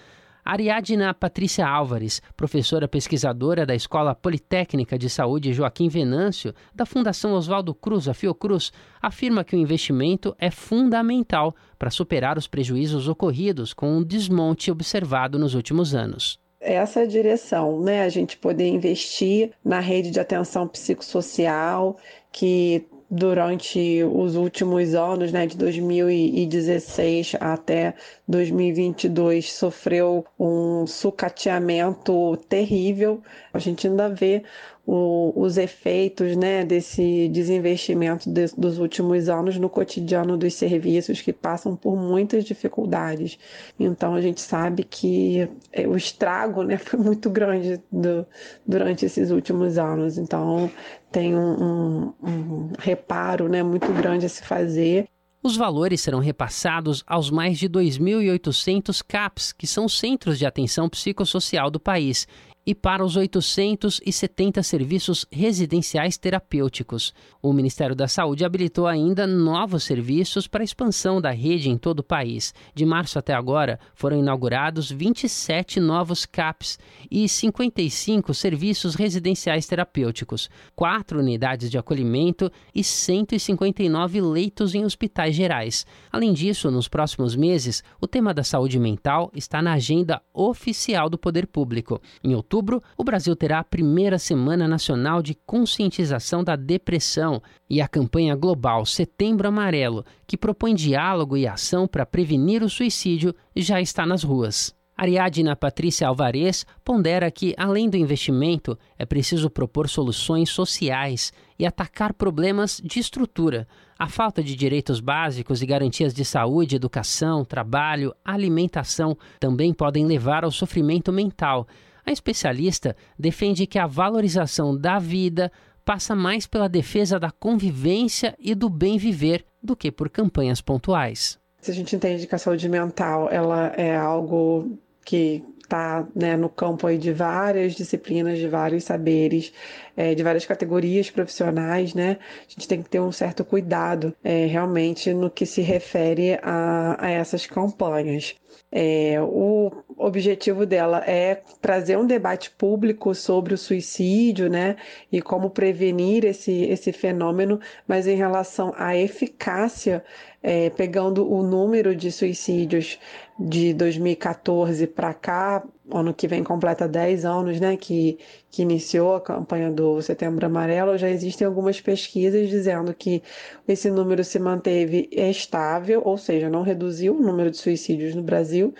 Ariadna Patrícia Álvares, professora pesquisadora da Escola Politécnica de Saúde Joaquim Venâncio, da Fundação Oswaldo Cruz, a Fiocruz, afirma que o investimento é fundamental para superar os prejuízos ocorridos com o desmonte observado nos últimos anos essa direção, né? A gente poder investir na rede de atenção psicossocial, que durante os últimos anos, né, de 2016 até 2022, sofreu um sucateamento terrível. A gente ainda vê o, os efeitos né, desse desinvestimento de, dos últimos anos no cotidiano dos serviços que passam por muitas dificuldades. Então a gente sabe que é, o estrago né, foi muito grande do, durante esses últimos anos. Então tem um, um, um reparo né, muito grande a se fazer. Os valores serão repassados aos mais de 2.800 CAPs, que são centros de atenção psicossocial do país, e para os 870 serviços residenciais terapêuticos. O Ministério da Saúde habilitou ainda novos serviços para expansão da rede em todo o país. De março até agora, foram inaugurados 27 novos CAPs e 55 serviços residenciais terapêuticos, quatro unidades de acolhimento e 159 leitos em hospitais gerais. Além disso, nos próximos meses, o tema da saúde mental está na agenda oficial do poder público. Em outubro, o Brasil terá a primeira Semana Nacional de Conscientização da Depressão e a campanha global Setembro Amarelo, que propõe diálogo e ação para prevenir o suicídio, já está nas ruas. Ariadna Patrícia Alvarez pondera que, além do investimento, é preciso propor soluções sociais e atacar problemas de estrutura. A falta de direitos básicos e garantias de saúde, educação, trabalho, alimentação também podem levar ao sofrimento mental. A especialista defende que a valorização da vida passa mais pela defesa da convivência e do bem viver do que por campanhas pontuais. Se a gente entende que a saúde mental ela é algo que está né, no campo aí de várias disciplinas, de vários saberes, é, de várias categorias profissionais, né? A gente tem que ter um certo cuidado é, realmente no que se refere a, a essas campanhas. É, o objetivo dela é trazer um debate público sobre o suicídio, né, e como prevenir esse, esse fenômeno, mas em relação à eficácia, é, pegando o número de suicídios de 2014 para cá, ano que vem completa 10 anos, né, que, que iniciou a campanha do Setembro Amarelo, já existem algumas pesquisas dizendo que esse número se manteve estável, ou seja, não reduziu o número de suicídios no Brasil,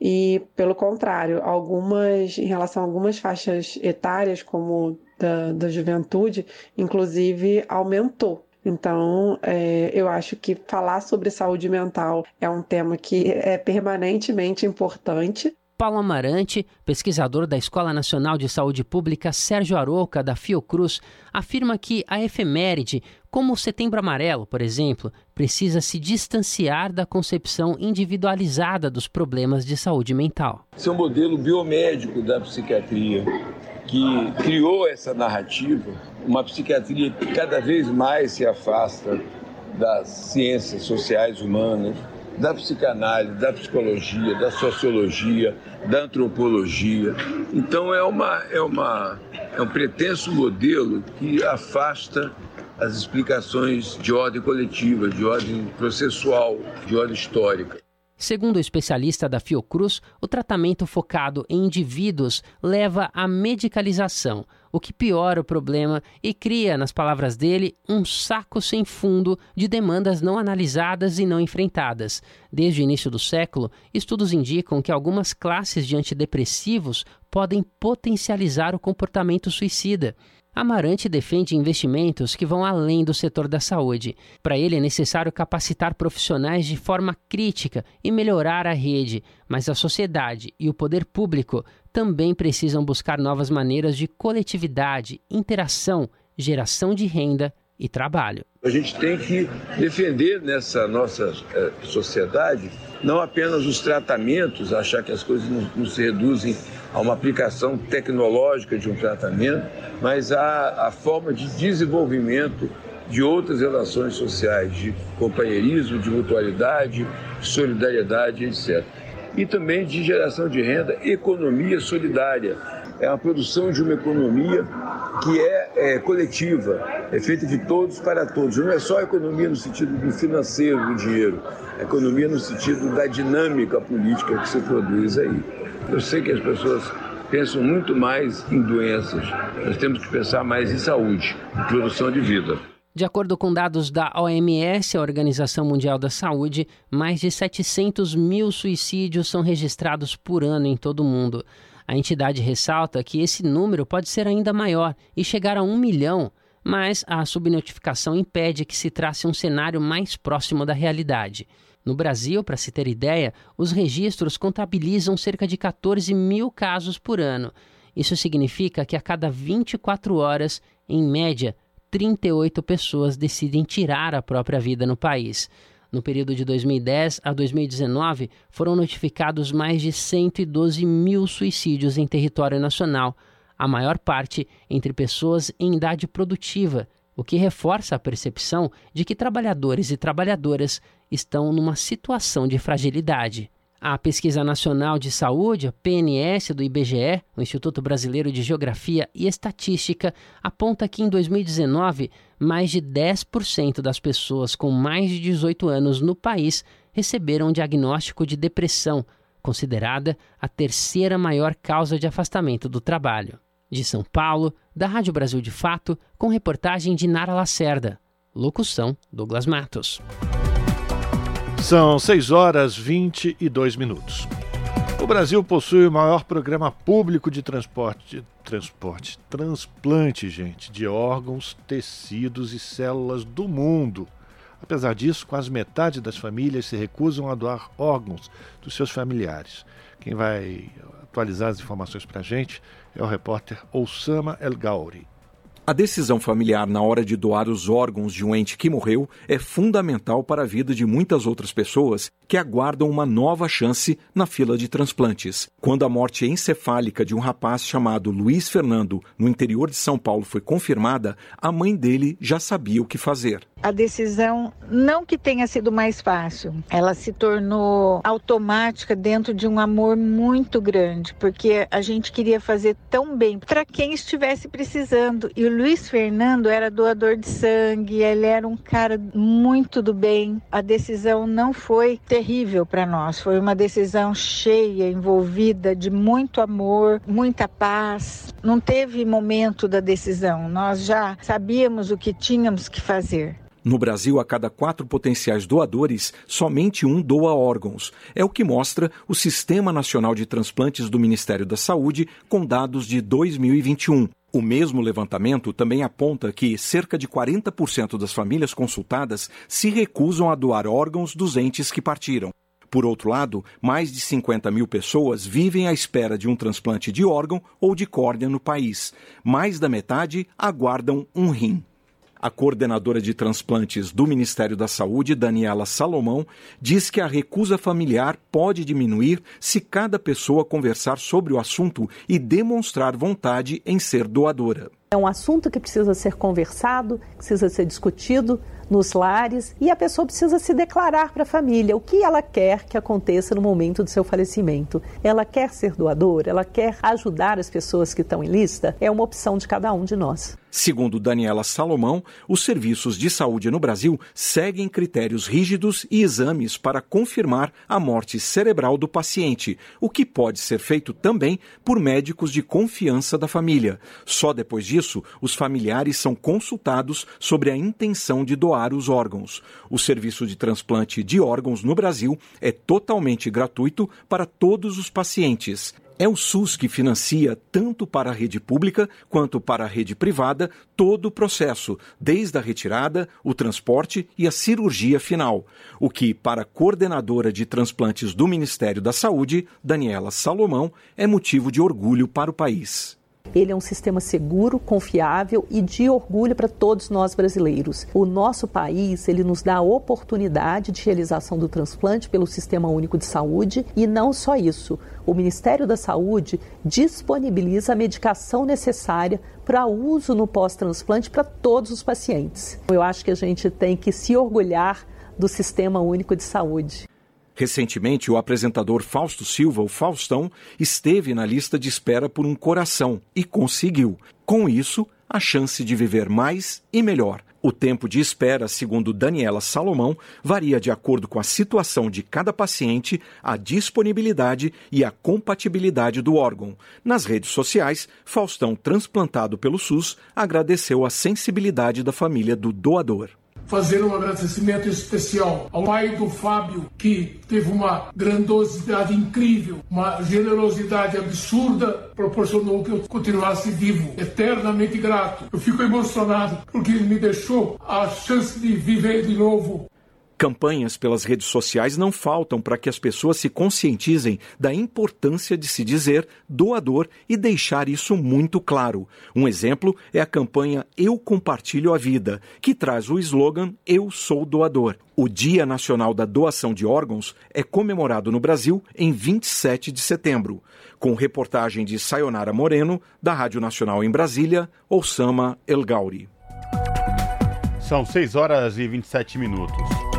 e pelo contrário, algumas em relação a algumas faixas etárias, como da, da juventude, inclusive aumentou. Então, é, eu acho que falar sobre saúde mental é um tema que é permanentemente importante. Paulo Amarante, pesquisador da Escola Nacional de Saúde Pública Sérgio Aroca, da Fiocruz, afirma que a efeméride, como o Setembro Amarelo, por exemplo, precisa se distanciar da concepção individualizada dos problemas de saúde mental. Esse é um modelo biomédico da psiquiatria que criou essa narrativa, uma psiquiatria que cada vez mais se afasta das ciências sociais humanas, da psicanálise, da psicologia, da sociologia, da antropologia. Então é uma é uma é um pretenso modelo que afasta as explicações de ordem coletiva, de ordem processual, de ordem histórica. Segundo o especialista da Fiocruz, o tratamento focado em indivíduos leva à medicalização, o que piora o problema e cria, nas palavras dele, um saco sem fundo de demandas não analisadas e não enfrentadas. Desde o início do século, estudos indicam que algumas classes de antidepressivos podem potencializar o comportamento suicida. Amarante defende investimentos que vão além do setor da saúde. Para ele é necessário capacitar profissionais de forma crítica e melhorar a rede, mas a sociedade e o poder público também precisam buscar novas maneiras de coletividade, interação, geração de renda e trabalho. A gente tem que defender nessa nossa eh, sociedade não apenas os tratamentos, achar que as coisas não, não, se reduzem a uma aplicação tecnológica de um tratamento, mas a, a forma de desenvolvimento de outras relações sociais, de companheirismo, de mutualidade, de solidariedade, etc. E também de geração de renda, economia solidária é a produção de uma economia que é, é, coletiva, é feita de todos para todos. Não é só a economia no sentido do financeiro, do dinheiro, a economia no sentido da dinâmica política que se produz aí. Eu sei que as pessoas pensam muito mais em doenças, nós temos que pensar mais em saúde, em produção de vida. De acordo com dados da OMS, a Organização Mundial da Saúde, mais de 700 mil suicídios são registrados por ano em todo o mundo. A entidade ressalta que esse número pode ser ainda maior e chegar a um milhão, mas a subnotificação impede que se trace um cenário mais próximo da realidade. No Brasil, para se ter ideia, os registros contabilizam cerca de 14 mil casos por ano. Isso significa que a cada 24 horas, em média, 38 pessoas decidem tirar a própria vida no país. No período de 2010 a 2019, foram notificados mais de 112 mil suicídios em território nacional, a maior parte entre pessoas em idade produtiva, o que reforça a percepção de que trabalhadores e trabalhadoras estão numa situação de fragilidade. A Pesquisa Nacional de Saúde, PNS do IBGE, o Instituto Brasileiro de Geografia e Estatística, aponta que em 2019, mais de 10% das pessoas com mais de 18 anos no país receberam um diagnóstico de depressão, considerada a terceira maior causa de afastamento do trabalho. De São Paulo, da Rádio Brasil de Fato, com reportagem de Nara Lacerda. Locução: Douglas Matos. São 6 horas 22 minutos. O Brasil possui o maior programa público de transporte, transporte, transplante, gente, de órgãos, tecidos e células do mundo. Apesar disso, quase metade das famílias se recusam a doar órgãos dos seus familiares. Quem vai atualizar as informações para a gente é o repórter Oussama El Gauri. A decisão familiar na hora de doar os órgãos de um ente que morreu é fundamental para a vida de muitas outras pessoas que aguardam uma nova chance na fila de transplantes. Quando a morte encefálica de um rapaz chamado Luiz Fernando, no interior de São Paulo, foi confirmada, a mãe dele já sabia o que fazer. A decisão não que tenha sido mais fácil, ela se tornou automática dentro de um amor muito grande, porque a gente queria fazer tão bem para quem estivesse precisando. E o Luiz Fernando era doador de sangue, ele era um cara muito do bem. A decisão não foi terrível para nós, foi uma decisão cheia, envolvida de muito amor, muita paz. Não teve momento da decisão, nós já sabíamos o que tínhamos que fazer. No Brasil, a cada quatro potenciais doadores, somente um doa órgãos. É o que mostra o Sistema Nacional de Transplantes do Ministério da Saúde com dados de 2021. O mesmo levantamento também aponta que cerca de 40% das famílias consultadas se recusam a doar órgãos dos entes que partiram. Por outro lado, mais de 50 mil pessoas vivem à espera de um transplante de órgão ou de córnea no país. Mais da metade aguardam um rim. A coordenadora de transplantes do Ministério da Saúde, Daniela Salomão, diz que a recusa familiar pode diminuir se cada pessoa conversar sobre o assunto e demonstrar vontade em ser doadora. É um assunto que precisa ser conversado, precisa ser discutido nos lares e a pessoa precisa se declarar para a família o que ela quer que aconteça no momento do seu falecimento. Ela quer ser doadora, ela quer ajudar as pessoas que estão em lista, é uma opção de cada um de nós. Segundo Daniela Salomão, os serviços de saúde no Brasil seguem critérios rígidos e exames para confirmar a morte cerebral do paciente, o que pode ser feito também por médicos de confiança da família. Só depois disso, os familiares são consultados sobre a intenção de doar os órgãos. O serviço de transplante de órgãos no Brasil é totalmente gratuito para todos os pacientes. É o SUS que financia, tanto para a rede pública quanto para a rede privada, todo o processo, desde a retirada, o transporte e a cirurgia final. O que, para a coordenadora de transplantes do Ministério da Saúde, Daniela Salomão, é motivo de orgulho para o país. Ele é um sistema seguro, confiável e de orgulho para todos nós brasileiros. O nosso país, ele nos dá a oportunidade de realização do transplante pelo Sistema Único de Saúde e não só isso. O Ministério da Saúde disponibiliza a medicação necessária para uso no pós-transplante para todos os pacientes. Eu acho que a gente tem que se orgulhar do Sistema Único de Saúde. Recentemente, o apresentador Fausto Silva, o Faustão, esteve na lista de espera por um coração e conseguiu. Com isso, a chance de viver mais e melhor. O tempo de espera, segundo Daniela Salomão, varia de acordo com a situação de cada paciente, a disponibilidade e a compatibilidade do órgão. Nas redes sociais, Faustão, transplantado pelo SUS, agradeceu a sensibilidade da família do doador fazer um agradecimento especial ao pai do Fábio, que teve uma grandiosidade incrível, uma generosidade absurda, proporcionou que eu continuasse vivo, eternamente grato. Eu fico emocionado porque ele me deixou a chance de viver de novo. Campanhas pelas redes sociais não faltam para que as pessoas se conscientizem da importância de se dizer doador e deixar isso muito claro. Um exemplo é a campanha Eu Compartilho a Vida, que traz o slogan Eu Sou Doador. O Dia Nacional da Doação de Órgãos é comemorado no Brasil em 27 de setembro. Com reportagem de Sayonara Moreno, da Rádio Nacional em Brasília, Osama El Gauri. São 6 horas e 27 minutos.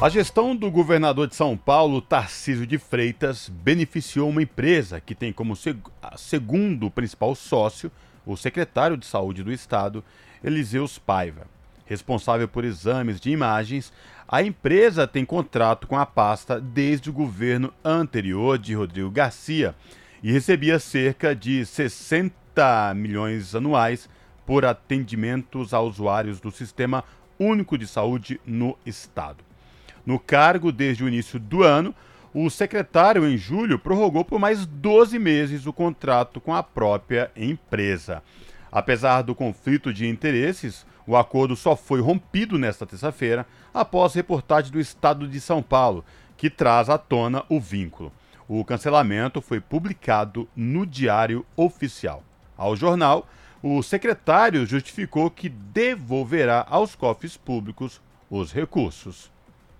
A gestão do governador de São Paulo, Tarcísio de Freitas, beneficiou uma empresa que tem como seg segundo principal sócio o secretário de Saúde do Estado, Eliseus Paiva. Responsável por exames de imagens, a empresa tem contrato com a pasta desde o governo anterior de Rodrigo Garcia e recebia cerca de 60 milhões anuais por atendimentos a usuários do Sistema Único de Saúde no Estado. No cargo desde o início do ano, o secretário, em julho, prorrogou por mais 12 meses o contrato com a própria empresa. Apesar do conflito de interesses, o acordo só foi rompido nesta terça-feira após reportagem do Estado de São Paulo, que traz à tona o vínculo. O cancelamento foi publicado no Diário Oficial. Ao jornal O secretário justificou que devolverá aos cofres públicos os recursos.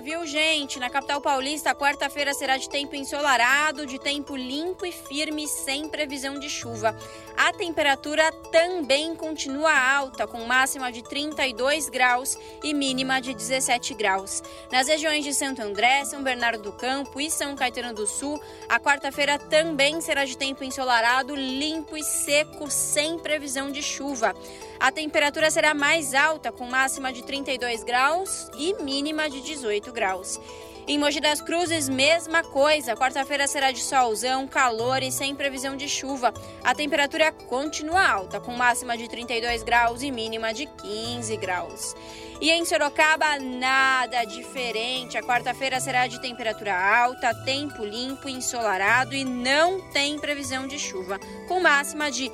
Viu, gente? Na capital paulista, quarta-feira será de tempo ensolarado, de tempo limpo e firme, sem previsão de chuva. A temperatura também continua alta, com máxima de 32 graus e mínima de 17 graus. Nas regiões de Santo André, São Bernardo do Campo e São Caetano do Sul, a quarta-feira também será de tempo ensolarado, limpo e seco, sem previsão de chuva. A temperatura será mais alta, com máxima de 32 graus e mínima de 18 graus. Em Mogi das Cruzes, mesma coisa. Quarta-feira será de solzão, calor e sem previsão de chuva. A temperatura continua alta, com máxima de 32 graus e mínima de 15 graus. E em Sorocaba, nada diferente. A quarta-feira será de temperatura alta, tempo limpo ensolarado e não tem previsão de chuva, com máxima de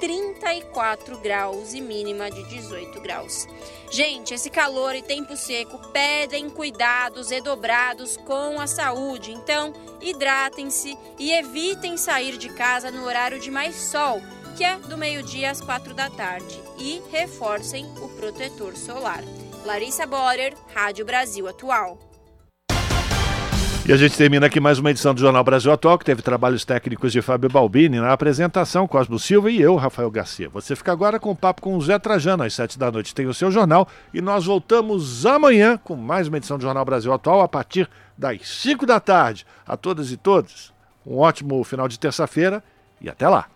34 graus e mínima de 18 graus. Gente, esse calor e tempo seco pedem cuidados redobrados com a saúde. Então, hidratem-se e evitem sair de casa no horário de mais sol, que é do meio-dia às quatro da tarde, e reforcem o protetor solar. Larissa Borer, Rádio Brasil Atual. E a gente termina aqui mais uma edição do Jornal Brasil Atual, que teve trabalhos técnicos de Fábio Balbini na apresentação, Cosmo Silva e eu, Rafael Garcia. Você fica agora com o papo com o Zé Trajano, às sete da noite tem o seu jornal, e nós voltamos amanhã com mais uma edição do Jornal Brasil Atual, a partir das cinco da tarde. A todas e todos, um ótimo final de terça-feira e até lá.